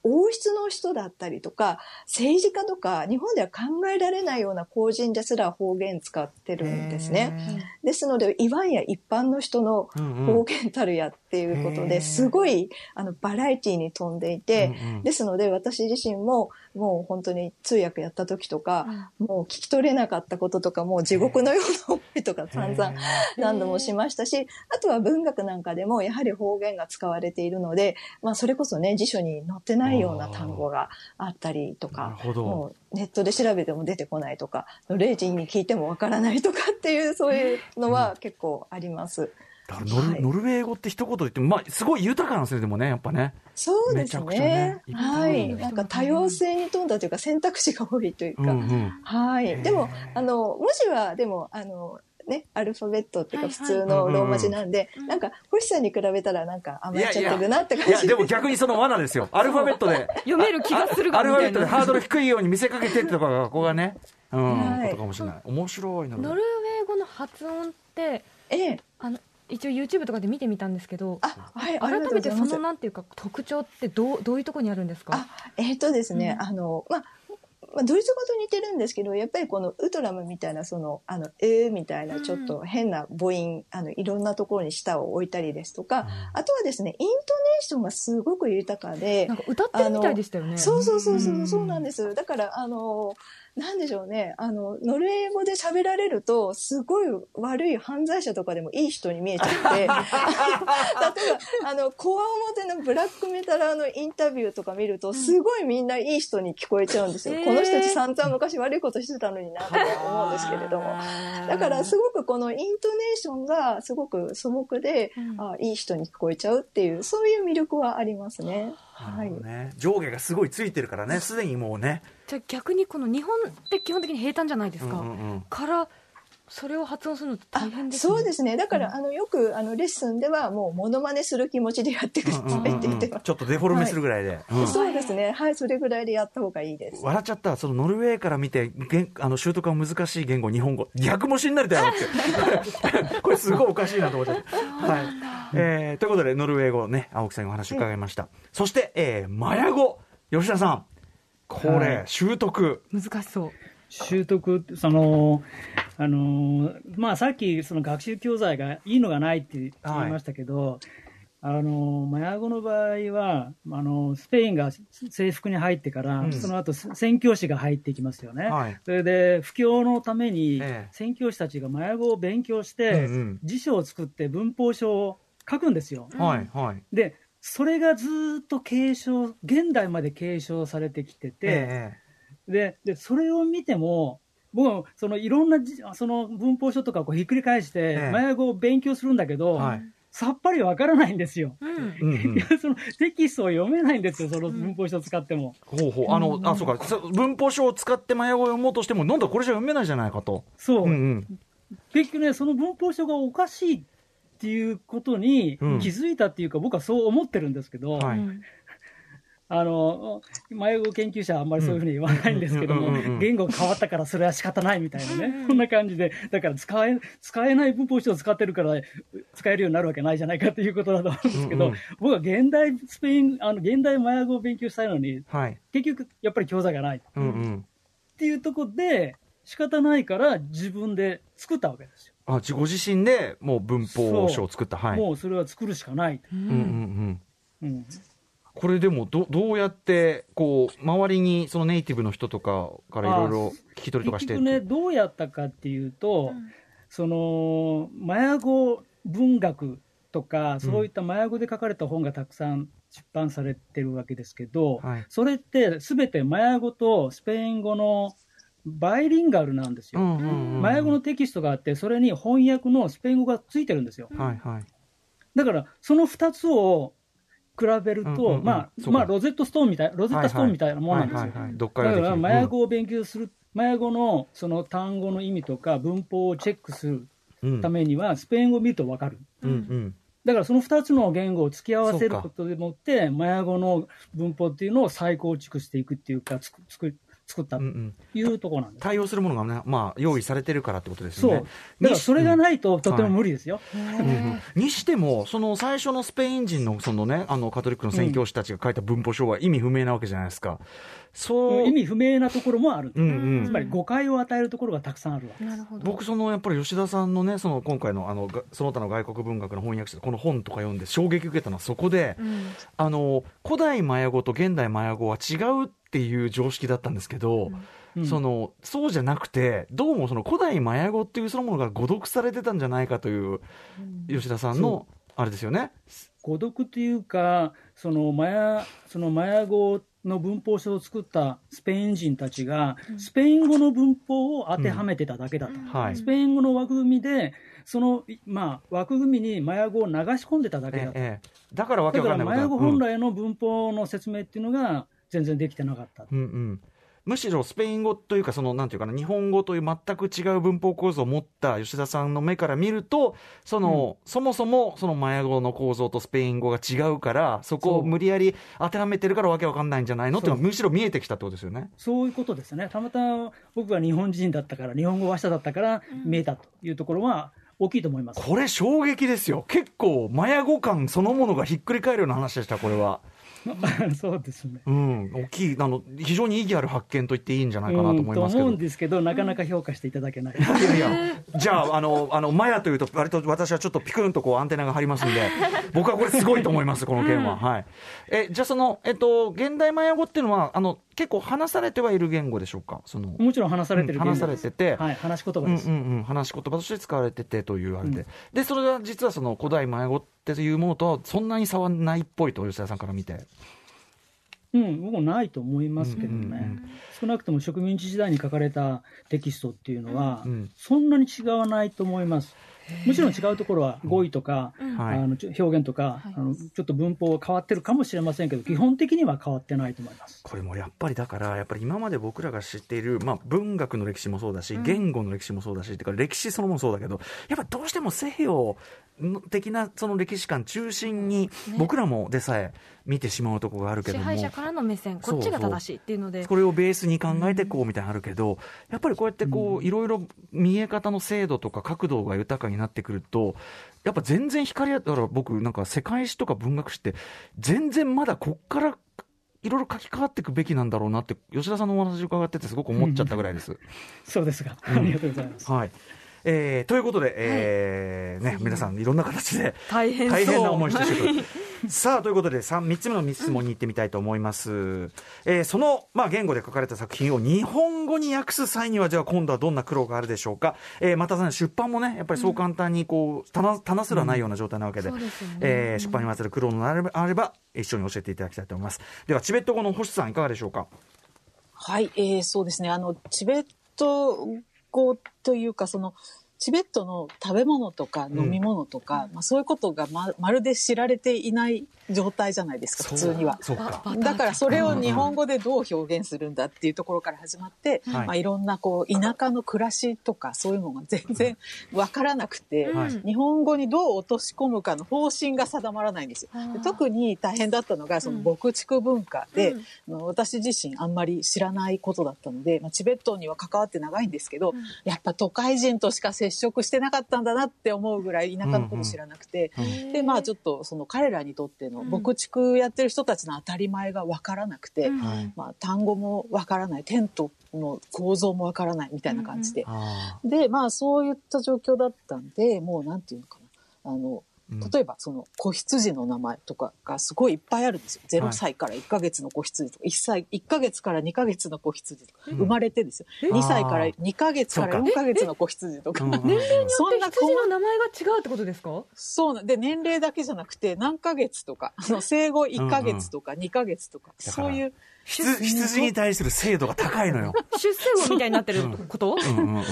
Speaker 6: 王室の人だったりとか、政治家とか、日本では考えられないような公人ですら方言使ってるんですね。ですので、いわんや一般の人の方言たるやっていうことで、すごい、あの、バラエティに富んでいて、ですので、私自身も、もう本当に通訳やった時とか、もう聞き取れなかったこととか、もう地獄のような思いとか散々何度もしましたし、あとは文学なんかでもやはり方言が使われているので、まあそれこそね、辞書に載ってないような単語があったりと
Speaker 2: な
Speaker 6: かもうネットで調べても出てこないとか、レイジンに聞いてもわからないとかっていう、そういうのは結構あります。
Speaker 2: ノル,、
Speaker 6: はい
Speaker 2: ノルウェー語って一言で言っても、まあ、すごい豊かなんですね、でもね、やっぱね。
Speaker 6: そうですね
Speaker 2: ね。
Speaker 6: はい。なんか多様性に富んだというか選択肢が多いというか、
Speaker 2: うんうん。
Speaker 6: はい。でも、あの、文字は、でも、あの、ね、アルファベットっていうか普通のローマ字なんで、
Speaker 3: うん
Speaker 6: なんか、星さんに比べたらなんか甘えちゃってるなって感じ
Speaker 2: いや、でも逆にその罠ですよ。アルファベットで。
Speaker 3: 読める気がする
Speaker 2: アルファベットでハードル低いように見せかけてってとかが、ここがね、うん、
Speaker 6: はい
Speaker 2: ことかもしれない。面白いな。
Speaker 3: ノルウェー語の発音って
Speaker 6: ええ。
Speaker 3: あの一応 YouTube とかで見てみたんですけど
Speaker 6: あ、はい、
Speaker 3: 改めてそのなんていうか特徴ってどうどういうところにあるんですか？
Speaker 6: あ、えっ、とですね、
Speaker 3: うん
Speaker 6: あの、まあ、まあ、ドイツ語と似てるんですけど、やっぱりこのウトラムみたいな、その、あの、えーみたいな、ちょっと変な母音、あの、いろんなところに舌を置いたりですとか、あとはですね、イントネーションがすごく豊かで
Speaker 3: なん、か歌ってるみたいでしたよね。
Speaker 6: そうそうそうそうう、
Speaker 3: ん。
Speaker 6: そうなんです。だから、あの、なんでしょうね。あの、ノルウェー語で喋られると、すごい悪い犯罪者とかでもいい人に見えちゃって、例えば、あの、こわもてのブラックメタラーのインタビューとか見ると、すごいみんないい人に聞こえちゃうんですよ。
Speaker 3: へー
Speaker 6: この人たち散々昔悪いことしてたのにな、とか思うんですけれども。だから、すごくこのイントネーションがすごく素朴で、
Speaker 3: うん
Speaker 6: あいい人に聞こえちゃうっていう、そういう魅力はありますね。は
Speaker 2: ない上下がすごいついてるからね、すでにもうね。
Speaker 3: じゃあ逆にこの日本って基本的に平坦じゃないですか、
Speaker 2: うんうんうん。
Speaker 3: からそれを発音するの大変ですね。
Speaker 6: そうですね。だから、あの、よく、あの、レッスンでは、もう、モノマネする気持ちでやってくださいって言ってます。
Speaker 2: ちょっとデフォルメするぐらいで。うん。
Speaker 6: そうですね。はい、それぐらいでやった方がいいです。
Speaker 2: 笑っちゃった、そのノルウェーから見て、言あの習得が難しい言語、日本語、逆もしんなりだよって、これ、すごいおかしいなと思っちゃって。はいえーということで、ノルウェー語ね、青木さんにお話伺いました。そして、えーマヤ語、吉田さん、これ、
Speaker 4: はい。
Speaker 2: 習得。
Speaker 3: 難しそう。
Speaker 4: 習得そのあのまあさっきその学習教材がいいのがないって言いましたけど、あのマヤ語の場合はあのスペインが征服に入ってから、
Speaker 2: うん。
Speaker 4: その後宣教師が入ってきますよね、
Speaker 2: はい。
Speaker 4: それで布教のために
Speaker 2: ええ。
Speaker 4: 宣教師たちがマヤ語を勉強して、
Speaker 2: うんうん。
Speaker 4: 辞書を作って文法書を書くんですよ。
Speaker 2: はい、はい。
Speaker 4: でそれがずっと継承、現代まで継承されてきてて、
Speaker 2: え
Speaker 4: ででそれを見ても、僕はそのいろんなじその文法書とかをこうひっくり返して、
Speaker 2: ええ。
Speaker 4: マヤ語を勉強するんだけど、
Speaker 2: はい。
Speaker 4: さっぱりわからないんですよ。
Speaker 3: うん。
Speaker 2: うんうん。
Speaker 4: いやそのテキストを読めないんですよ、その文法書を使っても。
Speaker 2: ほうほう。あのあそうか。そ文法書を使ってマヤ語を読もうとしてもなんだこれじゃ読めないじゃないかと。
Speaker 4: そう、
Speaker 2: うんうん。
Speaker 4: 結局ね、その文法書がおかしいっていうことに
Speaker 2: うん。
Speaker 4: 気づいたっていうか、僕はそう思ってるんですけど、
Speaker 2: はい。
Speaker 3: うん。
Speaker 4: あの、マヤ語研究者はあんまりそういうふうに言わないんですけども言語が変わったからそれは仕方ないみたいなね、こんな感じで、だから使え、使えない文法書を使ってるから、使えるようになるわけないじゃないかっていうことだと思うんですけど
Speaker 2: うんうん、
Speaker 4: 僕は現代スペイン、あの、現代マヤ語を勉強したいのに、
Speaker 2: はい。
Speaker 4: 結局、やっぱり教材がない。っ
Speaker 2: うんうん。
Speaker 4: ていうところで、仕方ないから自分で作ったわけですよ。
Speaker 2: あ自ご自身でもう文法書を作った。はい。
Speaker 4: もうそれは作るしかない。
Speaker 3: う
Speaker 2: うん。うん。うん。
Speaker 4: うん。
Speaker 2: これでもどどうやってこう周りにそのネイティブの人とかからいろいろ聞き取りとかして
Speaker 4: 結局ね、どうやったかっていうと、そのマヤ語文学とか、そういったマヤ語で書かれた本がたくさん出版されてるわけですけど、
Speaker 2: はい。
Speaker 4: それってすべてマヤ語とスペイン語のバイリンガルなんですよ。
Speaker 2: うんうんうん。
Speaker 4: マヤ語のテキストがあって、それに翻訳のスペイン語がついてるんですよ。
Speaker 2: はいはい。
Speaker 4: だから、その2つを比べると、
Speaker 2: うんうんうん。
Speaker 4: まあ、まあ、ロゼットストーンみたい、ロゼッタストーンみたいなもんなんですよ。だからマヤ語を勉強する、マヤ語のその単語の意味とか文法をチェックする
Speaker 2: うん。
Speaker 4: ためには、スペイン語を見ると分かる。
Speaker 2: うんうん。
Speaker 4: だからその2つの言語を付き合わせることでもって、マヤ語の文法っていうのを再構築していくっていうか、つく作作ったと
Speaker 2: うんうん
Speaker 4: いうところなんです。
Speaker 2: 対応するものがねまあ用意されてるからってことです
Speaker 4: そう。
Speaker 2: よね
Speaker 4: だからそれがないととても無理ですよ。
Speaker 2: にしても、その最初のスペイン人のその、ね、あのカトリックの宣教師たちが書いた文法書は意味不明なわけじゃないですか。そう
Speaker 4: 意味不明なところもある。
Speaker 2: うんうん
Speaker 4: つまり誤解を与えるところがたくさんあるわけ。
Speaker 3: なるほど
Speaker 2: 僕、そのやっぱり吉田さんのね、その今回のあのがその他の外国文学の翻訳者、この本とか読んで衝撃受けたのはそこで、
Speaker 3: うん
Speaker 2: あの古代マヤ語と現代マヤ語は違うっていう常識だったんですけど、
Speaker 4: うん。
Speaker 2: そのそうじゃなくて、どうもその古代マヤ語っていうそのものが誤読されてたんじゃないかという吉田さんのあれですよね。
Speaker 4: 誤読というか、そのマヤそのマヤ語の文法書を作ったスペイン人たちが、スペイン語の文法を当てはめてただけだと、
Speaker 2: はい。
Speaker 4: スペイン語の枠組みで、その、いまあ、枠組みにマヤ語を流し込んでただけだと。
Speaker 2: ええええだからわけ
Speaker 4: だから
Speaker 2: わかんない
Speaker 4: マヤ語本来の文法の説明っていうのが全然できてなかった。
Speaker 2: うんうん、むしろスペイン語というかそのなんていうかな日本語という全く違う文法構造を持った吉田さんの目から見るとその、そもそもそのマヤ語の構造とスペイン語が違うからそこを無理やり当てはめてるからわけわかんないんじゃないのっていうのむしろ見えてきたってことですよね。
Speaker 4: そういうことですね。たまたま僕が日本人だったから、日本語話者だったから見えたというところは大きいと思います。
Speaker 2: これ衝撃ですよ結構マヤ語感そのものがひっくり返るような話でしたこれは。
Speaker 4: そうですね。
Speaker 2: うん、大きいあの非常に意義ある発見と言っていいんじゃないかなと思いますけど。
Speaker 4: うんと思うんですけど、なかなか評価していただけない。
Speaker 2: いやいや、じゃあ、あの、あの、マヤというと、割と私はちょっとピクンとこうアンテナが張りますんで、僕はこれすごいと思います、この件は。はい。え、じゃあその、えっと、現代マヤ語っていうのは、あの、結構話されてはいる言語でしょうか？その、
Speaker 4: もちろん話されてる
Speaker 2: うん話されてて。
Speaker 4: はい、話し言葉
Speaker 2: うん
Speaker 4: です。
Speaker 2: うんうん、話し言葉として使われててというあれで、でそれが実はその古代マヤ語っていうものとはそんなに差はないっぽいと吉田さんから見て、
Speaker 4: うん、僕もないと思いますけどね、
Speaker 2: うんうんうん。
Speaker 4: 少なくとも植民地時代に書かれたテキストっていうのは、
Speaker 2: うん。
Speaker 4: そんなに違わないと思います。もちろん違うところは語彙とか、
Speaker 2: はい。
Speaker 4: あのちょ表現とか、
Speaker 3: はい。
Speaker 4: あのちょっと文法は変わってるかもしれませんけど、基本的には変わってないと思います。
Speaker 2: これもやっぱりだから、やっぱり今まで僕らが知っている、まあ、文学の歴史もそうだし、言語の歴史もそうだし、てか歴史そのものもそうだけど、やっぱどうしても西洋的なその歴史観中心に、僕らもでさえ見てしまうところがあるけ
Speaker 3: 支
Speaker 2: ども。
Speaker 3: 配者からの目線こっちが正しいっていうので。
Speaker 2: これをベースに考えてこうみたいなのあるけど、やっぱりこうやってこう、いろいろ見え方の精度とか角度が豊かになってくると、やっぱ全然光だから僕なんか世界史とか文学史って全然まだこっからいろいろ書き換わっていくべきなんだろうなって吉田さんのお話伺っててすごく思っちゃったぐらいです。
Speaker 4: そうですが、ありがとうございます。
Speaker 2: はいえーということで、えーね、皆さんいろんな形で
Speaker 3: 大変
Speaker 2: な思いしてる。さあということで 3, 3つ目の質問に行ってみたいと思います、えーその、まあ、言語で書かれた作品を日本語に訳す際にはじゃあ今度はどんな苦労があるでしょうか、えーまたさらに出版もねやっぱりそう簡単にこう棚棚すらないような状態なわけで,、
Speaker 3: そうですよね。
Speaker 2: えー出版にまつわる苦労のあればあれば一緒に教えていただきたいと思いますではチベット語の星さんいかがでしょうか？
Speaker 5: はい、えーそうですね。あの、チベット行というか、その、チベットの食べ物とか飲み物とか、まあ、そういうことがままるで知られていない状態じゃないですか、普通には。
Speaker 2: そうか。
Speaker 3: バ
Speaker 5: だからそれを日本語でどう表現するんだっていうところから始まって、
Speaker 2: はい。
Speaker 5: まあ、いろんなこう田舎の暮らしとかそういうのが全然わからなくて、
Speaker 2: はい。
Speaker 5: 日本語にどう落とし込むかの方針が定まらないんですよ。で特に大変だったのがその牧畜文化で、私自身あんまり知らないことだったので、まあ、チベットには関わって長いんですけど、やっぱ都会人としか接触してなかったんだなって思うぐらい田舎のこと知らなくて、でまあちょっとその彼らにとっての牧畜やってる人たちの当たり前がわからなくて、
Speaker 2: はい。
Speaker 5: まあ、単語もわからない。テントの構造もわからないみたいな感じで、
Speaker 2: あ
Speaker 5: でまあそういった状況だったんでもうなんていうのかな。あの
Speaker 2: うん
Speaker 5: 例えばその子羊の名前とかがすごいいっぱいあるんですよ。
Speaker 2: はい。
Speaker 5: 0歳から1ヶ月の子羊とか、1歳、1ヶ月から2ヶ月の子羊とか、生まれてですよ。2歳から2ヶ月から
Speaker 2: そう
Speaker 5: 4ヶ月の子羊とか。
Speaker 2: うんうんうん
Speaker 5: そんな
Speaker 3: 羊の名前が違うってことですか？
Speaker 5: そうなんで、年齢だけじゃなくて、何ヶ月とか、生後1ヶ月とか2ヶ月とか、そういう、
Speaker 2: 羊羊に対する精度が高いのよ。
Speaker 3: 出世魚みたいになってること？
Speaker 2: うん。うん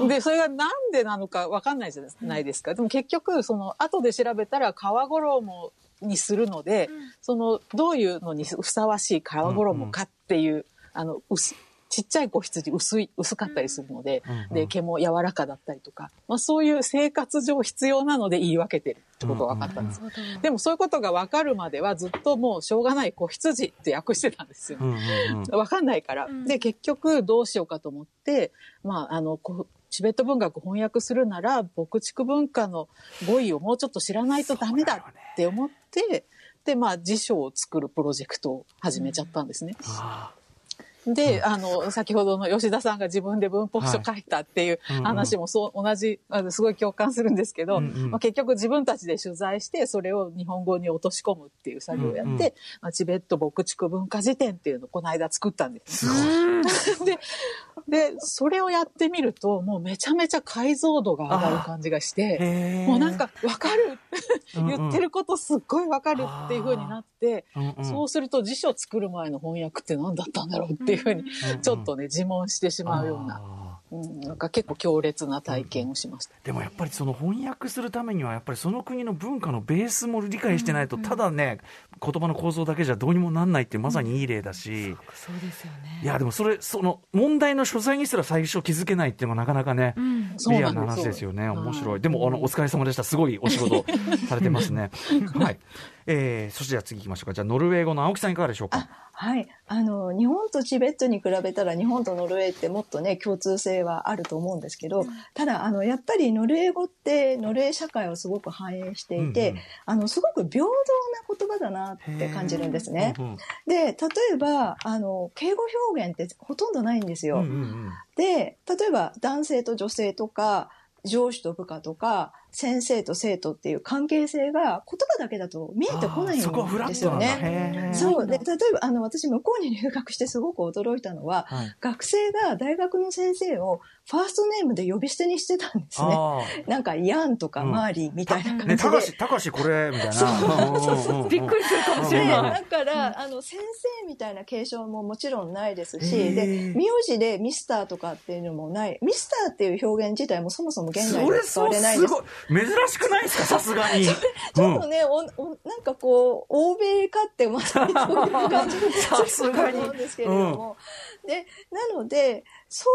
Speaker 2: うん
Speaker 5: で、それがなんでなのかわかんないじゃないですか。でも結局、その、後で調べたら、皮衣にするので、その、どういうのにふさわしい皮衣かっていう、あの、薄ちっちゃい子羊薄い、薄かったりするので、
Speaker 2: うんうん
Speaker 5: で、毛も柔らかだったりとか、まあそういう生活上必要なので言い分けてるってことが分かったんです。でもそういうことが分かるまではずっともうしょうがない子羊って訳してたんですよ。
Speaker 2: うんうんうん
Speaker 5: わかんないから。で、結局どうしようかと思って、まあ、あの、チベット文学翻訳するなら、牧畜文化の語彙をもうちょっと知らないとダメだって思って、で、まあ、辞書を作るプロジェクトを始めちゃったんですね。
Speaker 2: あ
Speaker 5: で、あの、先ほどの吉田さんが自分で文法書書いたっていう話もそう、同じ、すごい共感するんですけど、まあ、結局自分たちで取材して、それを日本語に落とし込むっていう作業をやって、まあ、チベット牧畜文化辞典っていうのをこの間作ったんです。
Speaker 2: すごい。
Speaker 5: で、で、それをやってみると、もうめちゃめちゃ解像度が上がる感じがして、もうなんか、わかる。言ってることすっごいわかるっていう風になって、
Speaker 2: うんうん。
Speaker 5: そうすると辞書作る前の翻訳って何だったんだろうっていう風に、ちょっとね、自問してしまうような、
Speaker 2: あ
Speaker 5: うん、なんか結構強烈な体験をしました。
Speaker 2: ーでもやっぱりその翻訳するためにはやっぱりその国の文化のベースも理解してないとただね言葉の構造だけじゃどうにもなんないっていうまさにいい例だし
Speaker 3: そうですよね
Speaker 2: いやでもそれその問題の所在にすら最初気づけないっていうのがなかなかね
Speaker 3: うん
Speaker 5: そう
Speaker 2: リアルな
Speaker 5: なんです
Speaker 2: 話ですよね。
Speaker 5: はい
Speaker 2: 面白い。でも、あの、お疲れ様でした。すごいお仕事 されてますね。はい。えー、そしてじゃあ次行きましょうか。じゃあ、ノルウェー語の青木さんいかがでしょうか？
Speaker 6: はい。あの、日本とチベットに比べたら日本とノルウェーってもっとね、共通性はあると思うんですけど、ただ、あの、やっぱりノルウェー語ってノルウェー社会をすごく反映していて、
Speaker 2: うんうん
Speaker 6: あの、すごく平等な言葉だなって感じるんですね。
Speaker 2: うんうん
Speaker 6: で、例えば、あの、敬語表現ってほとんどないんですよ。
Speaker 2: うんうん
Speaker 6: で、例えば男性と女性とか、上司と部下とか、先生と生徒っていう関係性が言葉だけだと見えてこない
Speaker 2: あーそこはフラ
Speaker 6: んで。すよね。そう。で、例えば、あの、私、向こうに留学してすごく驚いたのは、
Speaker 2: はい。
Speaker 6: 学生が大学の先生をファーストネームで呼び捨てにしてたんですね。
Speaker 2: あ
Speaker 6: なんか、ヤンとか
Speaker 2: うん
Speaker 6: マーリーみたいな感じで。
Speaker 2: たかし、たかしこれ、みたいな。
Speaker 6: そう
Speaker 3: びっくりするかもし
Speaker 6: で
Speaker 3: れない。
Speaker 6: だから、あの、先生みたいな継承ももちろんないですし、で、名字でミスターとかっていうのもない。ミスターっていう表現自体もそもそも現代では使われないですす。
Speaker 2: ごい。珍しくないですか、さすがに。
Speaker 6: ちょっとね、おおなんかこう、欧米かってまさにそういう感じ
Speaker 2: さすがに
Speaker 6: 思うんですけれども。で、なので、それを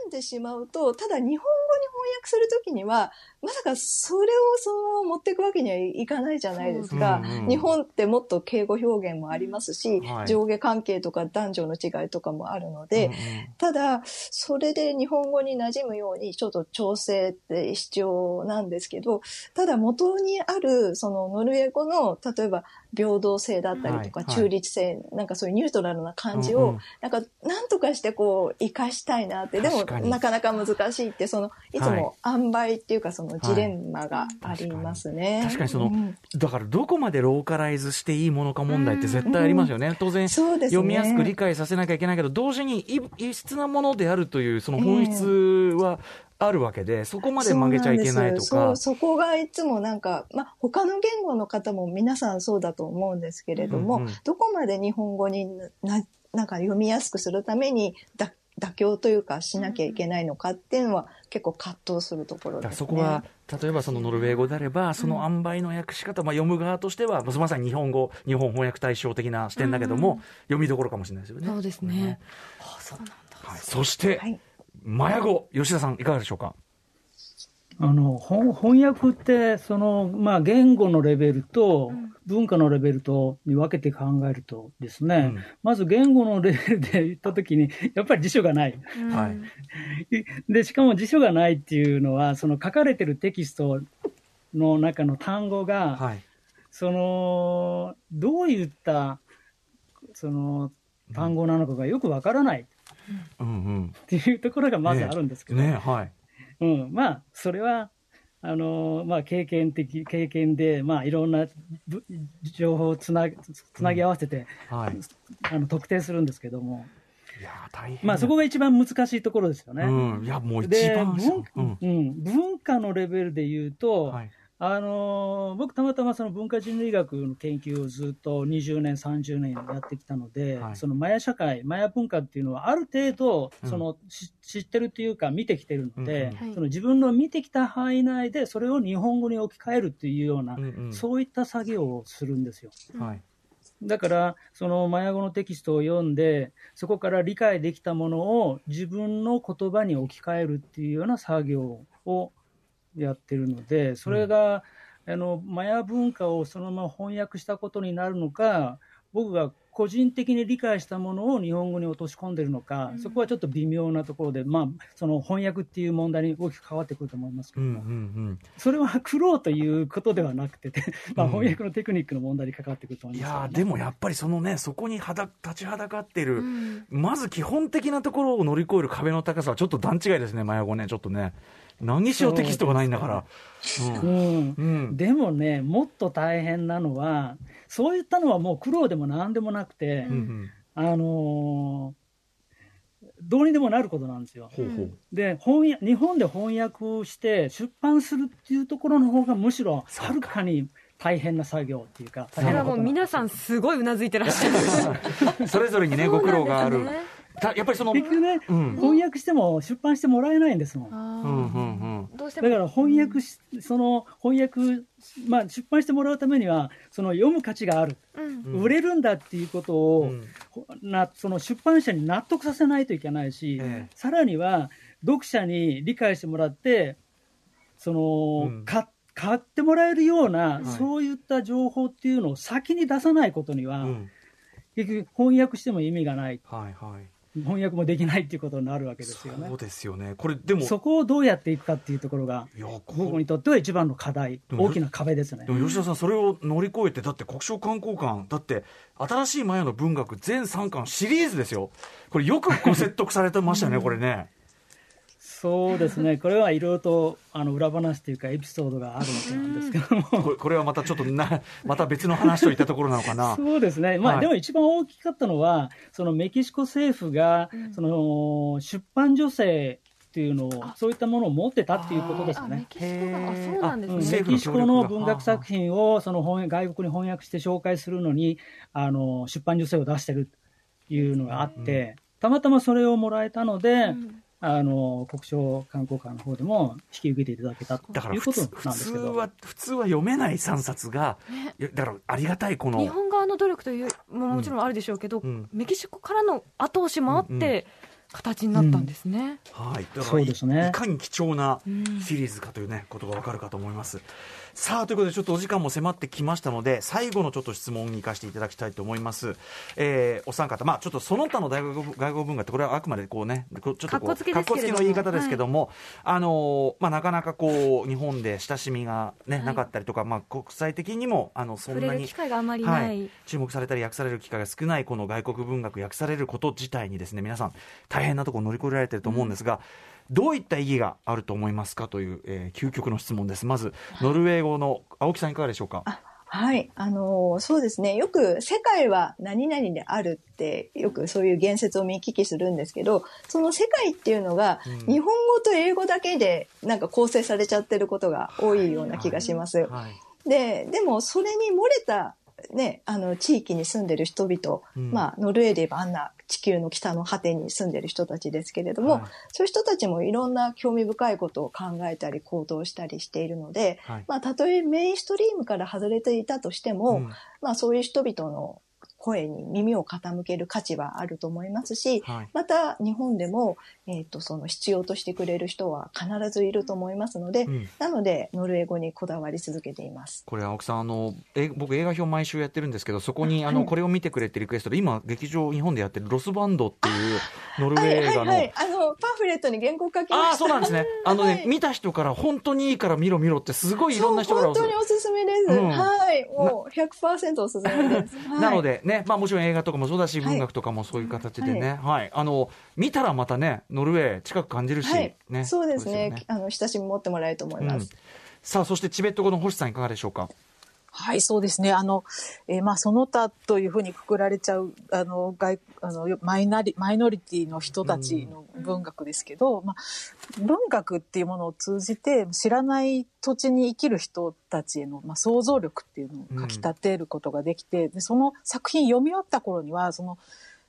Speaker 6: 読んでしまうと、ただ日本語に翻訳するときには、まさかそれをそのまま持っていくわけにはいかないじゃないですか。
Speaker 2: うんうん
Speaker 6: 日本ってもっと敬語表現もありますし、
Speaker 2: はい。
Speaker 6: 上下関係とか男女の違いとかもあるので、
Speaker 2: うんうん。
Speaker 6: ただ、それで日本語に馴染むように、ちょっと調整って必要なんですけど、ただ元にある、そのノルウェー語の、例えば平等性だったりとか、
Speaker 2: はいはい
Speaker 6: 中立性、なんかそういうニュートラルな感じを
Speaker 2: うんうん、
Speaker 6: なんか、なんとかしてこう、活かしたいなって、でもなかなか難しいって、その、いつ
Speaker 2: はい。
Speaker 6: も塩梅っていうか、そののジレンマがありますね。
Speaker 2: 確かにその、
Speaker 6: うん。
Speaker 2: だからどこまでローカライズしていいものか問題って絶対ありますよね。当然、
Speaker 6: そうですね。
Speaker 2: 読みやすく理解させなきゃいけないけど、同時に異異質なものであるというその本質はあるわけで、そこまで曲げちゃいけないとか
Speaker 6: そこがいつもなんか、まあ、他の言語の方も皆さんそうだと思うんですけれども、
Speaker 2: うんうん
Speaker 6: どこまで日本語にななんか読みやすくするためにだ妥協というかしなきゃいけないのかっていうのは結構葛藤するところです、ね。
Speaker 2: そこは、例えばそのノルウェー語であれば、その塩梅の訳し方、まあ、読む側としては、まさに日本語、日本翻訳対象的な視点だけども、読みどころかもしれないですよね。
Speaker 3: そうですね。あそうなんだ。
Speaker 2: はい、そして、
Speaker 6: はい
Speaker 2: マヤ語、吉田さん、いかがでしょうか？
Speaker 4: あの翻翻訳ってその、まあ、言語のレベルと文化のレベルとに分けて考えるとですね、
Speaker 2: うん
Speaker 4: まず言語のレベルで言ったときに、やっぱり辞書がない。
Speaker 2: はい
Speaker 4: で、しかも辞書がないっていうのは、その書かれてるテキストの中の単語が、
Speaker 2: はい。
Speaker 4: その、どういった、その、単語なのかがよくわからない
Speaker 2: うんうん。
Speaker 4: っていうところがまずあるんですけど、
Speaker 2: ねはい。
Speaker 4: うん、まあ、それは、あのまあ、経験的、経験で、まあ、いろんなぶ情報をつなつなぎ合わせて、
Speaker 2: はい。
Speaker 4: あの特定するんですけども、
Speaker 2: いやー、大変。
Speaker 4: まあ、そこが一番難しいところですよね。
Speaker 2: うん。いや、もう一
Speaker 4: で
Speaker 2: 番そう
Speaker 4: 文,、
Speaker 2: うん。
Speaker 4: うん、文化のレベルで言うと、
Speaker 2: はい。
Speaker 4: あの僕、たまたまその文化人類学の研究をずっと20年、30年やってきたので、
Speaker 2: はい。
Speaker 4: そのマヤ社会、マヤ文化っていうのは、ある程度
Speaker 2: うん。
Speaker 4: その、し知ってるというか、見てきてるので、
Speaker 2: うん
Speaker 3: うん。
Speaker 4: その自分の見てきた範囲内で、それを日本語に置き換えるっていうような、
Speaker 2: うんうん。
Speaker 4: そういった作業をするんですよ。
Speaker 2: はい。
Speaker 4: だから、そのマヤ語のテキストを読んで、そこから理解できたものを自分の言葉に置き換えるっていうような作業をやってるので、それが、あのマヤ文化をそのまま翻訳したことになるのか、僕が個人的に理解したものを日本語に落とし込んでるのか、そこはちょっと微妙なところで、まあ、その翻訳っていう問題に大きく変わってくると思いますけ
Speaker 2: うん
Speaker 4: ども、
Speaker 2: うんうん。
Speaker 4: それは苦労ということではなくて、まあ、
Speaker 2: うん。
Speaker 4: 翻訳のテクニックの問題に関わってくると思いますけどね、
Speaker 2: いやーでもやっぱりそのね、そこにはだ立ちはだかっている、
Speaker 3: うん。
Speaker 2: まず基本的なところを乗り越える壁の高さはちょっと段違いですね、マヤ語ね、ちょっとね。何しようテキストがないんだから。うん
Speaker 4: うん
Speaker 2: うん。
Speaker 4: でもね、もっと大変なのは、そういったのはもう苦労でもなんでもなくて、
Speaker 2: うんうん
Speaker 4: あのーどうにでもなることなんですよ。
Speaker 2: ほうほう。
Speaker 4: で翻訳日本で翻訳をして出版するっていうところの方がむしろはるかに大変な作業っていうか、
Speaker 3: それはもう皆
Speaker 4: ん
Speaker 3: さんすごいうなずいてらっしゃる。
Speaker 2: それぞれにね、ご苦労がある
Speaker 3: そうなんですね。
Speaker 2: たやっぱりその、
Speaker 4: 結局ね、
Speaker 2: うん。
Speaker 4: 翻訳しても出版してもらえないんですもん。
Speaker 3: あ
Speaker 2: うん
Speaker 3: ー
Speaker 2: うんうん。
Speaker 3: どうしても。
Speaker 4: だから翻訳し、その翻訳、まあ、出版してもらうためには、その読む価値がある、
Speaker 3: うん。
Speaker 2: うん
Speaker 4: 売れるんだっていうことを、
Speaker 2: うん。
Speaker 4: なその出版社に納得させないといけないし、
Speaker 2: ええ。
Speaker 4: さらには読者に理解してもらって、その
Speaker 2: うん。
Speaker 4: か買ってもらえるような、
Speaker 2: い。
Speaker 4: そういった情報っていうのを先に出さないことには、
Speaker 2: うん。
Speaker 4: 結局、翻訳しても意味がない、
Speaker 2: はいはい。
Speaker 4: 翻訳もできないっていうことになるわけですよね
Speaker 2: そう。ですよね。これでも、
Speaker 4: そこをどうやっていくかっていうところが、僕にとっては一番の課題、大きな壁ですね
Speaker 2: で。も吉田さん、それを乗り越えて、だって国書観光館、だって、新しいマヤの文学全3巻シリーズですよ。これよくご説得されてましたね、これね。
Speaker 4: そうですね、これはいろいろとあの裏話というか、エピソードがあるわけなんですけども。
Speaker 2: これ これはまたちょっとな、また別の話といったところなのかな。
Speaker 4: そうですね、まあ
Speaker 2: はい。
Speaker 4: でも一番大きかったのは、そのメキシコ政府が、その出版女性っていうのを、そういったものを持ってたっていうことですね。
Speaker 3: キシコがあそうなんです
Speaker 4: うん。
Speaker 3: ね。
Speaker 2: 政府の
Speaker 4: メキシコの文学作品をその翻外国に翻訳して紹介するのにあの出版女性を出してるっていうのがあって、たまたまそれをもらえたので、
Speaker 3: ん
Speaker 4: あの国書観光館の方でも引き受けていただけたと
Speaker 2: だから
Speaker 4: いうこと
Speaker 2: 普通普
Speaker 4: なんですけど。
Speaker 2: 通は、普通は読めない3冊が、いやだからありがたいこの、
Speaker 3: 日本側の努力というももちろんあるでしょうけど、
Speaker 2: うん。
Speaker 3: メキシコからの後押しもあって、形になったんですね。
Speaker 2: はい、だから
Speaker 4: そうですね。
Speaker 2: いいかに貴重な
Speaker 3: うん。
Speaker 2: シリーズかというね、ことがわかるかと思います。さあということでちょっとお時間も迫ってきましたので最後のちょっと質問に行かせていただきたいと思います、えーお三方まあちょっとその他の大学語外国文化ってこれはあくまでこうねちょっとこう
Speaker 3: かっこつけ
Speaker 2: の言い方ですけども、あのーまあなかなかこう日本で親しみがね、
Speaker 3: はい。
Speaker 2: なかったりとかまあ国際的にもあのそんなに
Speaker 3: 触れる機会があまりない。
Speaker 2: はい、注目されたり訳される機会が少ないこの外国文学訳されること自体にですね皆さん大変なところ乗り越えられてると思うんですが、どういった意義があると思いますかという、えー究極の質問です。まず、ノルウェー語の青木さんいかがでしょうか？
Speaker 6: はい。あの、そうですね。よく世界は何々であるって、よくそういう言説を見聞きするんですけど、その世界っていうのが、
Speaker 2: うん
Speaker 6: 日本語と英語だけでなんか構成されちゃってることが多いような気がします。
Speaker 2: はい。
Speaker 6: で、でもそれに漏れた、ね、あの、地域に住んでる人々、
Speaker 2: うん。
Speaker 6: まあ、ノルウェーで言えばあんな地球の北の果てに住んでる人たちですけれども、
Speaker 2: はい。
Speaker 6: そういう人たちもいろんな興味深いことを考えたり行動したりしているので、
Speaker 2: はい。
Speaker 6: まあ、たとえメインストリームから外れていたとしても、
Speaker 2: うん。
Speaker 6: まあ、そういう人々の声に耳を傾ける価値はあると思いますし、
Speaker 2: はい。
Speaker 6: また日本でも、えっ、と、その必要としてくれる人は必ずいると思いますので、
Speaker 2: うん
Speaker 6: なので、ノルウェー語にこだわり続けています。
Speaker 2: これ青木さんあのえ僕映画表毎週やってるんですけどそこにあの、
Speaker 6: はい
Speaker 2: これを見てくれってリクエストで今劇場日本でやってるロスバンドっていうノルウ
Speaker 6: はい
Speaker 2: ェー映画の、
Speaker 6: はいはい。あの、パンフレットに原稿書きま。
Speaker 2: ああそうなんですね あのね、
Speaker 6: はい
Speaker 2: 見た人から本当にいいから見ろ見ろってすごいいろんな人から
Speaker 6: 本当におすすめです。
Speaker 2: うん
Speaker 6: はい。もう100%おすすめです。はい
Speaker 2: なの、でね、まあもちろん映画とかもそうだし、
Speaker 6: はい
Speaker 2: 文学とかもそういう形でね、はい、あの、見たらまたね、ノルウェー近く感じるし、
Speaker 6: はい。
Speaker 2: ね。
Speaker 6: そうですね
Speaker 2: よ
Speaker 6: あの、親しみ持ってもらえると思います。
Speaker 2: さあ、そしてチベット語の星さんいかがでしょうか？
Speaker 5: はい、そうですね。あの、えーまあ、その他というふうにくくられちゃう、あの、外、あの、よマイナリ、マイノリティの人たちの文学ですけど、まあ、文学っていうものを通じて、知らない土地に生きる人たちへの、まあ、想像力っていうのをかき立てることができて、で、その作品読み終わった頃には、その、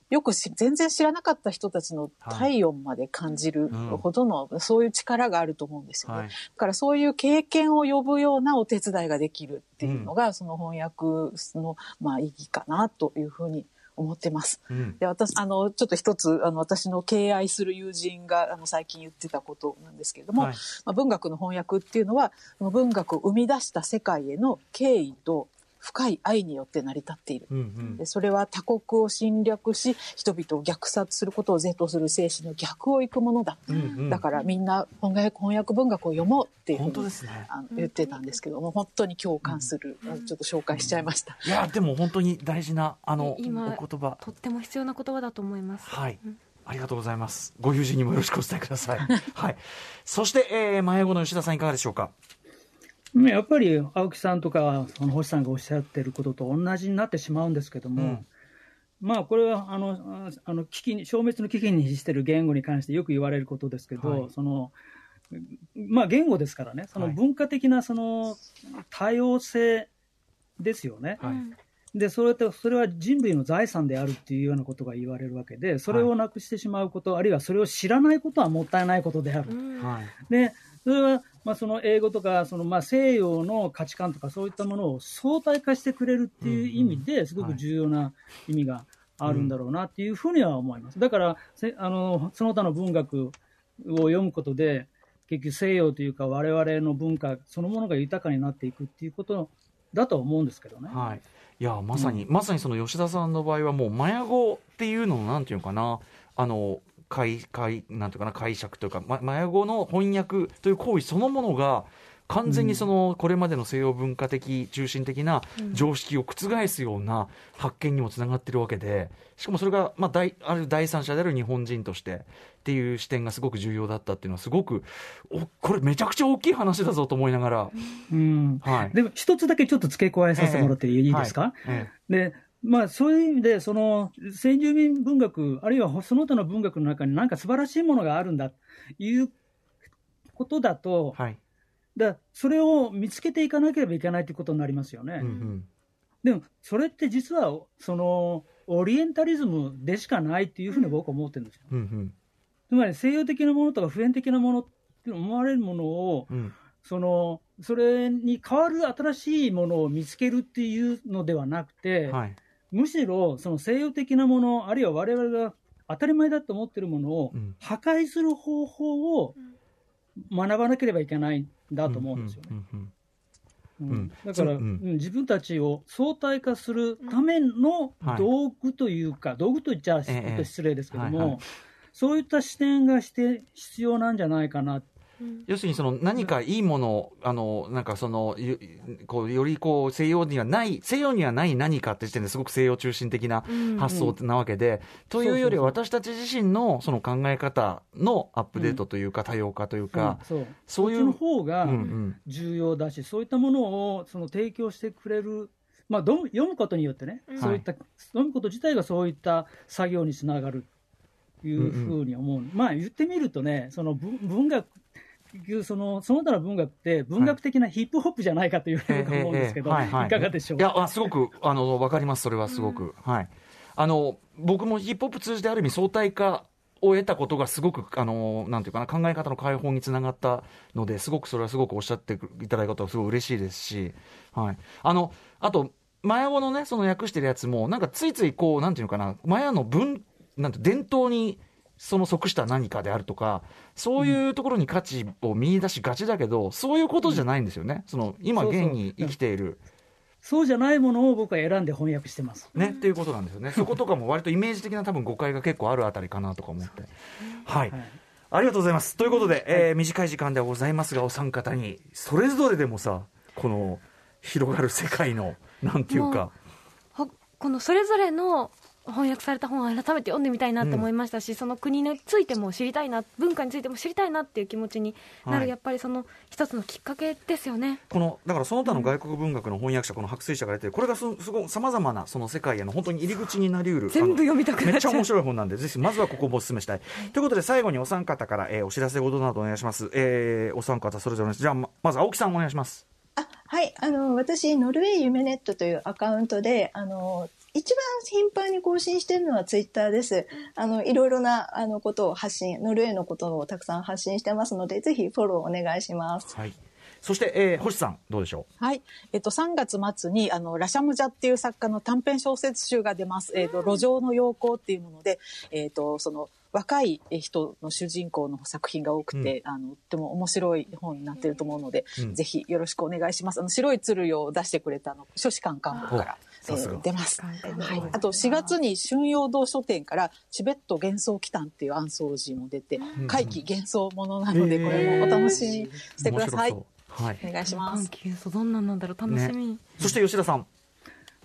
Speaker 5: よくし全然知らなかった人たちの体温まで感じる
Speaker 2: うん
Speaker 5: ほどの、そういう力があると思うんですよね。
Speaker 2: はい。
Speaker 5: だからそういう経験を呼ぶようなお手伝いができるっていうのが、その翻訳の、まあ、意義かなというふうに思ってます。
Speaker 2: うん。
Speaker 5: で、私、あの、ちょっと一つ、あの、私の敬愛する友人が、あの、最近言ってたことなんですけれども、
Speaker 2: はい
Speaker 5: まあ、文学の翻訳っていうのは、文学を生み出した世界への敬意と深い愛によって成り立っている。
Speaker 2: うんうん
Speaker 5: でそれは他国を侵略し、人々を虐殺することを是とする精神の逆を行くものだ。
Speaker 2: うんうん
Speaker 5: だからみんな翻訳翻訳文学を読もうっていうふう
Speaker 2: 本当
Speaker 5: に
Speaker 2: ですね。
Speaker 5: あの言ってたんですけども、本当に共感する、ちょっと紹介しちゃいました。
Speaker 2: いや、でも本当に大事な、あの、お
Speaker 3: 今
Speaker 2: 言葉。
Speaker 3: とっても必要な言葉だと思います。
Speaker 2: はい。ありがとうございます。ご友人にもよろしくお伝えください。はい。そして、えー、前後の吉田さんいかがでしょうか？
Speaker 4: ねやっぱり青木さんとかあの星さんがおっしゃってることと同じになってしまうんですけども、
Speaker 2: うん。
Speaker 4: まあこれはあのああの危機に消滅の危機に比している言語に関してよく言われることですけど、
Speaker 2: はい。
Speaker 4: そのまあ言語ですからねその
Speaker 2: はい。
Speaker 4: 文化的なその多様性ですよね。
Speaker 2: はい。
Speaker 4: でそれとそれは人類の財産であるっていうようなことが言われるわけでそれをなくしてしまうこと、あるいはそれを知らないことはもったいないことである。でそれは、まあ、その英語とかそのまあ西洋の価値観とかそういったものを相対化してくれるっていう意味ですごく重要な意味があるんだろうなっていうふうには思います。だからせあのその他の文学を読むことで結局西洋というか我々の文化そのものが豊かになっていくっていうことだと思うんですけどね。
Speaker 2: はい。いや、まさに、まさにその吉田さんの場合はもう、マヤ語っていうのの、なんていうのかな、あの、解、解、なんていうかな、解釈というか、ま、マヤ語の翻訳という行為そのものが、完全にその、これまでの西洋文化的、中心的な常識を覆すような発見にもつながってるわけで、しかもそれが、まあ、第、ある第三者である日本人として、っていう視点がすごく重要だったっていうのは、すごく、お、これめちゃくちゃ大きい話だぞと思いながら、
Speaker 4: うん。
Speaker 2: はい。
Speaker 4: でも一つだけちょっと付け加えさせてもらっていいですか、
Speaker 2: え。
Speaker 4: で、まあ、そういう意味で、その先住民文学、あるいはその他の文学の中に何か素晴らしいものがあるんだということだと、
Speaker 2: えはい。
Speaker 4: だそれを見つけていかなければいけないということになりますよね。
Speaker 2: うんうん。
Speaker 4: でも、それって実は、その、オリエンタリズムでしかないっていうふうに僕は思ってるんですよ。
Speaker 2: うんうん。
Speaker 4: つまり西洋的なものとか普遍的なものって思われるものを、
Speaker 2: うん。
Speaker 4: その、それに代わる新しいものを見つけるっていうのではなくて、
Speaker 2: はい。
Speaker 4: むしろその西洋的なもの、あるいは我々が当たり前だと思っているものを
Speaker 2: うん。
Speaker 4: 破壊する方法を学ばなければいけないんだと思うんですよね。だから、
Speaker 2: そううん。
Speaker 4: うん自分たちを相対化するための
Speaker 2: はい。
Speaker 4: 道具というか、道具と言っちゃ
Speaker 2: ええ
Speaker 4: 失礼ですけども、
Speaker 2: はいはい。
Speaker 4: そういった視点がして必要なんじゃないかな
Speaker 2: 要するにその何かいいものを、あの、なんかその、ゆこう、よりこう、西洋にはない、西洋にはない何かって時点ですごく西洋中心的な発想なわけで、というよりは私たち自身のその考え方のアップデートというか、多様化というか、
Speaker 4: そう。
Speaker 2: そういう
Speaker 4: そっちの方が
Speaker 2: うんうん。
Speaker 4: 重要だし、そういったものをその提供してくれる、まあ、ど読むことによってね、そういった、読むこと自体がそういった作業につながるというふうに思う、まあ言ってみるとね、その文文学結局そのその他の文学って文学的なヒップホップじゃないかというふうに思うんですけど、
Speaker 2: いはい
Speaker 4: かがでしょう？
Speaker 2: いや、あすごく、あの、わかります、それはすごく。はい。あの、僕もヒップホップ通じてある意味相対化を得たことがすごく、あの、なんていうかな、考え方の解放につながったので、すごくそれはすごくおっしゃっていただいたことはすごい嬉しいですし、はい。あの、あと、マヤ語のね、その訳してるやつも、なんかついついこう、なんていうのかな、マヤの文、なんて伝統に、その即した何かであるとか、そういうところに価値を見出しがちだけど、そういうことじゃないんですよね。その、今現に生きている。
Speaker 4: そうじゃないものを僕は選んで翻訳してます。
Speaker 2: ね、っていうことなんですよね。そことかも割とイメージ的な多分誤解が結構あるあたりかなとか思って。はい。
Speaker 4: はい
Speaker 2: ありがとうございます。ということで、えー短い時間ではございますが、お三方に、それぞれでもさ、この、広がる世界の、なんていうか、
Speaker 3: ほこのそれぞれの翻訳された本を改めて読んでみたいなと思いましたし、その国についても知りたいな文化についても知りたいなっていう気持ちになる、
Speaker 2: はい
Speaker 3: やっぱりその一つのきっかけですよね。
Speaker 2: この、だからその他の外国文学の翻訳者、この白水社が出てる、これがすすごい様々なその世界への本当に入り口になりうる。
Speaker 3: 全部読みたくなっちゃう
Speaker 2: めっちゃ面白い本なんで、ぜひまずはここもお勧めしたい。ということで、最後にお三方から、えーお知らせごとなどお願いします。えーお三方それぞれです。じゃあ、ままず青木さんお願いします。
Speaker 6: あはい、あの、私、ノルウェー夢ネットというアカウントで、あの、一番頻繁に更新しているのはツイッターです。あの、いろいろな、あの、ことを発信、ノルウェーのことをたくさん発信してますので、ぜひフォローお願いします。
Speaker 2: はい。そして、えー星さん、どうでしょう？
Speaker 5: はい。えっと、3月末に、あの、ラシャムジャっていう作家の短編小説集が出ます。えっと、路上の陽光っていうもので、えっと、その、若い人の主人公の作品が多くて、あの、とっても面白い本になってると思うので、
Speaker 2: うん
Speaker 5: ぜひよろしくお願いします。あの、白い鶴よを出してくれた、あの、書士官幹部から、えー出ます。はい。あと、4月に春陽堂書店から、チベット幻想祈祷っていうアンソロジーも出て、怪奇幻想ものなので、これもお楽しみにしてください。
Speaker 2: 面白そうはい。
Speaker 5: お願いします。
Speaker 3: どんなんなんだろう？楽しみ、
Speaker 2: そして吉田さん。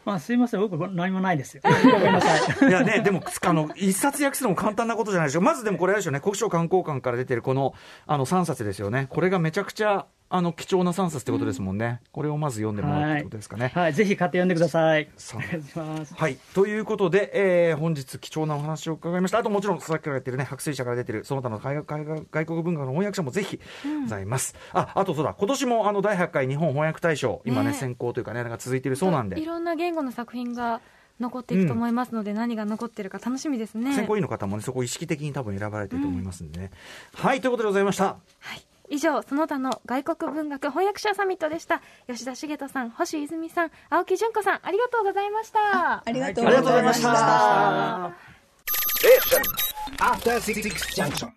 Speaker 4: まあ、すいません、僕、何もないですよ。ごめんなさい。
Speaker 2: いやね、でも、あの、一冊訳すのも簡単なことじゃないでしょ。まずでもこれあれでしょうね、国省観光館から出てるこの、あの、3冊ですよね。これがめちゃくちゃ、あの、貴重な3冊ってことですもんね。これをまず読んでもらうってことですかね。
Speaker 4: はい、ぜひ買って読んでください。
Speaker 2: そう
Speaker 4: お願いします。
Speaker 2: はい。ということで、えー本日貴重なお話を伺いました。あともちろん、さっきから言ってるね、白水社から出てる、その他の海外海外外国文化の翻訳者もぜひございます。あ、あとそうだ、今年もあの、第8回日本翻訳大賞、今ね、
Speaker 3: ね
Speaker 2: 選考というかね、なんか続いているそうなんで
Speaker 3: い。ろんな言語の作品が残っていくと思いますので、何が残ってるか楽しみですね
Speaker 2: 選考委員の方もね、そこ意識的に多分選ばれてると思いますんでね。はい、ということでございました。
Speaker 3: はい以上その他の外国文学翻訳者サミットでした。吉田茂人さん星泉さん青木純子さんありがとうございました。
Speaker 6: ありがとう
Speaker 2: ありがとうございまし
Speaker 6: ございました